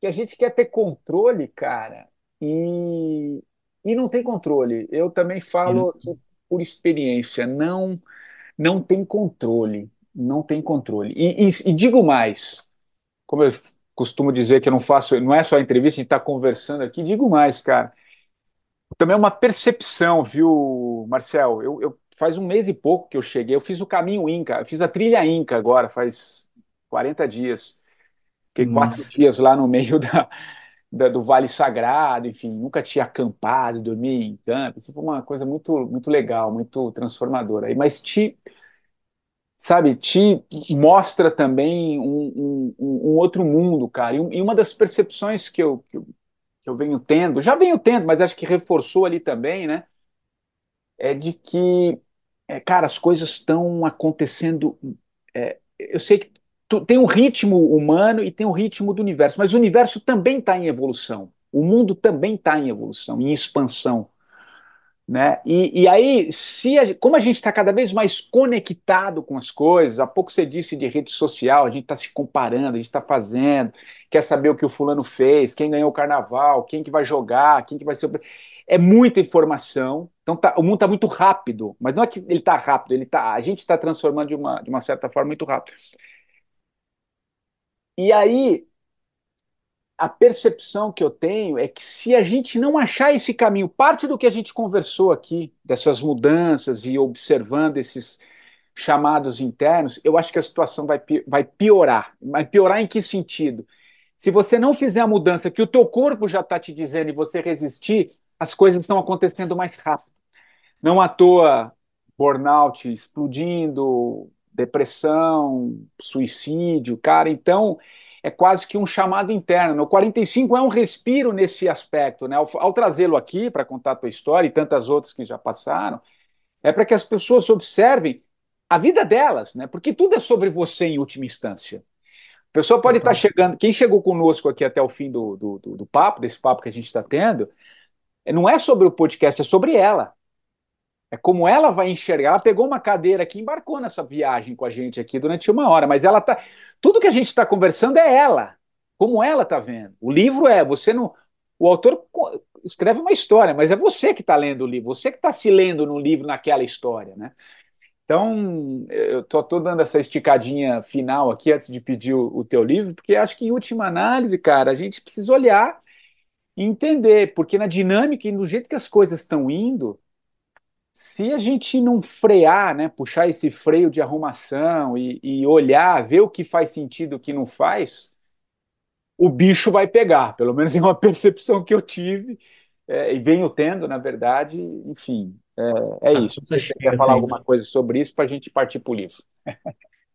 Speaker 2: que a gente quer ter controle, cara, e, e não tem controle. Eu também falo aqui por experiência, não. não tem controle, não tem controle. E, e, e digo mais, como eu costumo dizer que eu não faço, não é só entrevista, a gente está conversando aqui, digo mais, cara. Também é uma percepção, viu, Marcel? Eu, eu, faz um mês e pouco que eu cheguei, eu fiz o caminho Inca, eu fiz a trilha Inca agora, faz 40 dias. Fiquei Nossa. quatro dias lá no meio da, da, do Vale Sagrado, enfim, nunca tinha acampado, dormi em campo. Isso foi uma coisa muito, muito legal, muito transformadora. Mas te, sabe, te mostra também um, um, um outro mundo, cara. E, uma das percepções que eu, que eu, que eu venho tendo, já venho tendo, mas acho que reforçou ali também, né? É de que, é, cara, as coisas estão acontecendo. É, eu sei que tem um ritmo humano e tem um ritmo do universo, mas o universo também está em evolução. O mundo também está em evolução, em expansão. Né? E, e aí, se a, como a gente está cada vez mais conectado com as coisas, há pouco você disse de rede social, a gente está se comparando, a gente está fazendo, quer saber o que o fulano fez, quem ganhou o carnaval, quem que vai jogar, quem que vai ser. É muita informação, então tá, o mundo está muito rápido, mas não é que ele está rápido, ele tá, a gente está transformando de uma, de uma certa forma muito rápido. E aí, a percepção que eu tenho é que se a gente não achar esse caminho, parte do que a gente conversou aqui, dessas mudanças e observando esses chamados internos, eu acho que a situação vai, vai piorar. Vai piorar em que sentido? Se você não fizer a mudança que o teu corpo já está te dizendo e você resistir, as coisas estão acontecendo mais rápido. Não à toa, burnout explodindo, depressão, suicídio, cara. Então, é quase que um chamado interno. O 45 é um respiro nesse aspecto, né? Ao, ao trazê-lo aqui para contar a tua história e tantas outras que já passaram, é para que as pessoas observem a vida delas, né? Porque tudo é sobre você em última instância. A pessoa pode estar tá chegando, quem chegou conosco aqui até o fim do, do, do, do papo, desse papo que a gente está tendo, não é sobre o podcast, é sobre ela. É como ela vai enxergar. Ela pegou uma cadeira aqui, embarcou nessa viagem com a gente aqui durante uma hora, mas ela tá. Tudo que a gente está conversando é ela, como ela está vendo. O livro é, você não. O autor escreve uma história, mas é você que está lendo o livro, você que está se lendo no livro naquela história, né? Então, eu estou dando essa esticadinha final aqui antes de pedir o, o teu livro, porque acho que em última análise, cara, a gente precisa olhar e entender, porque na dinâmica e no jeito que as coisas estão indo, se a gente não frear, né, puxar esse freio de arrumação e, e olhar, ver o que faz sentido e o que não faz, o bicho vai pegar. Pelo menos é uma percepção que eu tive é, e venho tendo, na verdade. Enfim, é, é isso. Você quer falar alguma coisa sobre isso para a gente partir para o livro?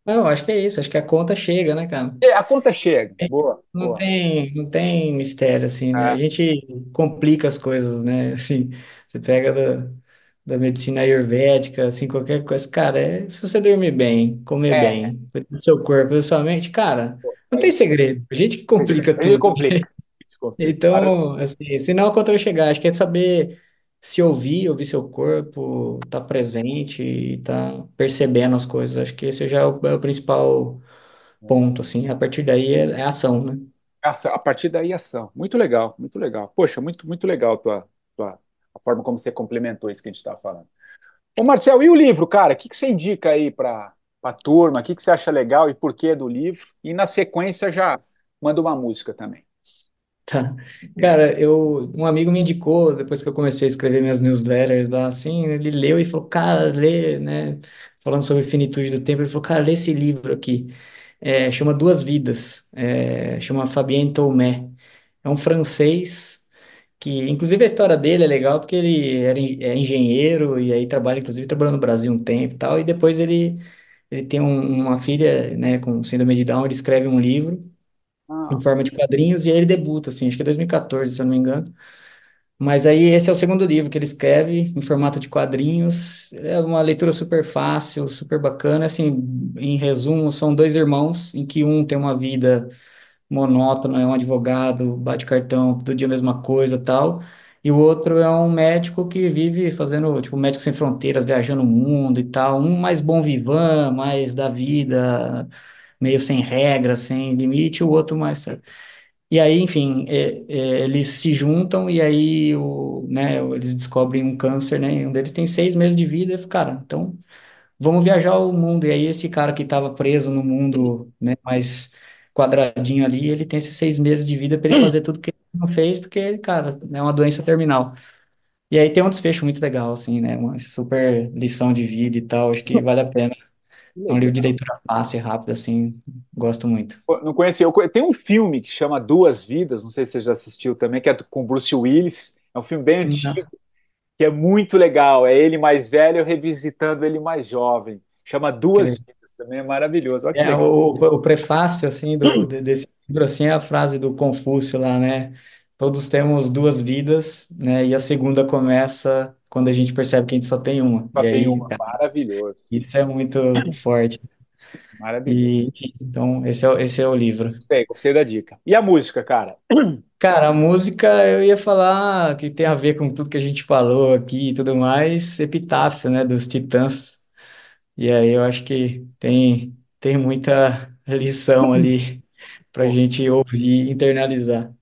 Speaker 3: Não, acho que é isso. Acho que a conta chega, né, cara?
Speaker 2: É, a conta chega. Boa,
Speaker 3: Não
Speaker 2: boa.
Speaker 3: tem, não tem mistério, assim, né? A
Speaker 2: É,
Speaker 3: gente complica as coisas, né? Assim, você pega da, da medicina ayurvédica, assim, qualquer coisa. Cara, é, se você dormir bem, comer
Speaker 2: é,
Speaker 3: bem, do seu corpo, da sua mente, cara, não
Speaker 2: é
Speaker 3: tem segredo. A gente que complica tudo.
Speaker 2: complica. Isso complica.
Speaker 3: Então, assim, se não a conta vai chegar, acho que é saber se ouvir, ouvir seu corpo, estar presente e estar percebendo as coisas. Acho que esse já é o, é o principal ponto, assim. A partir daí é, é ação, né?
Speaker 2: A partir daí, ação. Muito legal, muito legal. Poxa, muito, muito legal tua, a forma como você complementou isso que a gente estava falando. Ô, Marcel, e o livro, cara? O que, que você indica aí para a turma? O que, que você acha legal e por que do livro? E na sequência já manda uma música também.
Speaker 3: Tá. Cara, eu, um amigo me indicou, depois que eu comecei a escrever minhas newsletters lá, assim, ele leu e falou, cara, lê, né? Falando sobre finitude do tempo, ele falou, cara, lê esse livro aqui. É, chama Duas Vidas, é, chama Fabien Tomé. É um francês que, inclusive, a história dele é legal porque ele era en- é engenheiro e aí trabalha, inclusive, trabalhou no Brasil um tempo e tal, e depois ele, ele tem um- uma filha, né, com síndrome de Down, ele escreve um livro em
Speaker 2: Ah,
Speaker 3: forma de quadrinhos e aí ele debuta, assim, acho que é 2014, se eu não me engano. Mas aí esse é o segundo livro que ele escreve em formato de quadrinhos. É uma leitura super fácil, super bacana. Assim, em resumo, são dois irmãos em que um tem uma vida monótona, é um advogado, bate cartão, todo dia a mesma coisa, tal. E o outro é um médico que vive fazendo, tipo, médico sem fronteiras, viajando o mundo e tal. Um mais bom vivan, mais da vida, meio sem regras, sem limite, o outro mais e aí, enfim, é- é, eles se juntam e aí o, né, eles descobrem um câncer, né? Um deles tem seis meses de vida. E, cara, então vamos viajar o mundo. E aí esse cara que estava preso no mundo, né, mais quadradinho ali, ele tem esses seis meses de vida para ele fazer tudo que ele não fez, porque, cara, é uma doença terminal. E aí tem um desfecho muito legal, assim, né? Uma super lição de vida e tal. Acho que vale a pena. É um livro de leitura fácil e rápido, assim. Gosto muito.
Speaker 2: Não conheci. Eu conhe- Tem um filme que chama Duas Vidas, não sei se você já assistiu também, que é com Bruce Willis. É um filme bem antigo, que é muito legal. É ele mais velho revisitando ele mais jovem. Chama Duas Vidas também, é maravilhoso.
Speaker 3: É, o, o prefácio, assim, do, de- desse livro, assim, é a frase do Confúcio lá, né? Todos temos duas vidas, né? E a segunda começa quando a gente percebe que a gente só tem uma.
Speaker 2: Só
Speaker 3: E
Speaker 2: tem
Speaker 3: aí,
Speaker 2: uma.
Speaker 3: cara,
Speaker 2: Maravilhoso.
Speaker 3: isso é muito forte.
Speaker 2: Maravilhoso.
Speaker 3: E, então, esse é, o- esse é o livro.
Speaker 2: Gostei, gostei da dica. E a música, cara?
Speaker 3: Cara, a música eu ia falar que tem a ver com tudo que a gente falou aqui e tudo mais, Epitáfio, né, dos Titãs. E aí eu acho que tem, tem muita lição ali pra
Speaker 2: Pô,
Speaker 3: gente ouvir e internalizar.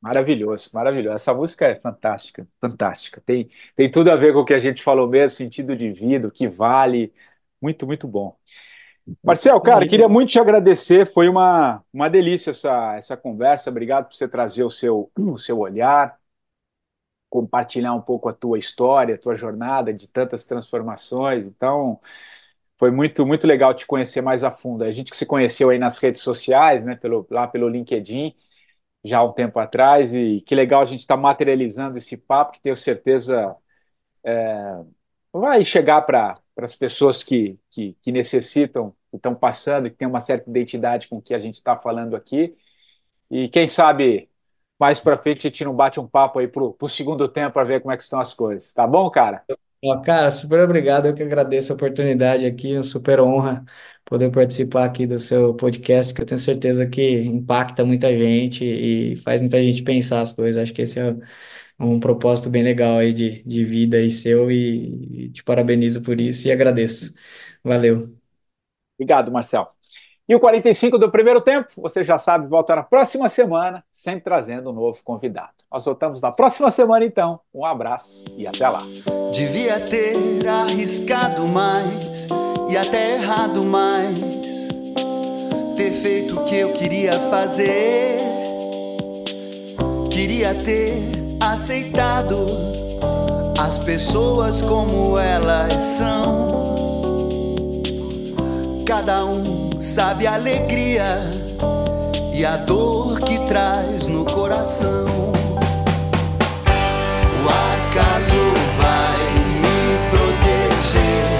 Speaker 2: Maravilhoso, maravilhoso. Essa música é fantástica, fantástica. Tem, tem tudo a ver com o que a gente falou mesmo, sentido de vida, o que vale. Muito, muito bom. Marcel, cara, queria muito te agradecer. Foi uma, uma delícia essa, essa conversa. Obrigado por você trazer o seu, o seu olhar, compartilhar um pouco a tua história, a tua jornada de tantas transformações. Então, foi muito, muito legal te conhecer mais a fundo. A gente que se conheceu aí nas redes sociais, né, pelo, lá pelo LinkedIn, já há um tempo atrás, e que legal a gente estar materializando esse papo, que tenho certeza vai chegar para as pessoas que, que, que necessitam, que estão passando, que têm uma certa identidade com o que a gente está falando aqui. E quem sabe mais para frente a gente não bate um papo aí pro, pro segundo tempo para ver como é que estão as coisas. Tá bom, cara?
Speaker 3: Ó, Cara, super obrigado. Eu que agradeço a oportunidade aqui, uma super honra poder participar aqui do seu podcast, que eu tenho certeza que impacta muita gente e faz muita gente pensar as coisas. Acho que esse é um propósito bem legal aí de, de vida aí seu e, e te parabenizo por isso e agradeço. Valeu.
Speaker 2: Obrigado, Marcel. E o 45 do primeiro tempo, você já sabe, volta na próxima semana, sempre trazendo um novo convidado. Nós voltamos na próxima semana, então. Um abraço e até lá.
Speaker 4: Devia ter arriscado mais e até errado mais. Ter feito o que eu queria fazer. Queria ter aceitado as pessoas como elas são. Cada um sabe a alegria e a dor que traz no coração. O acaso vai me proteger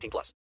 Speaker 5: 18 plus.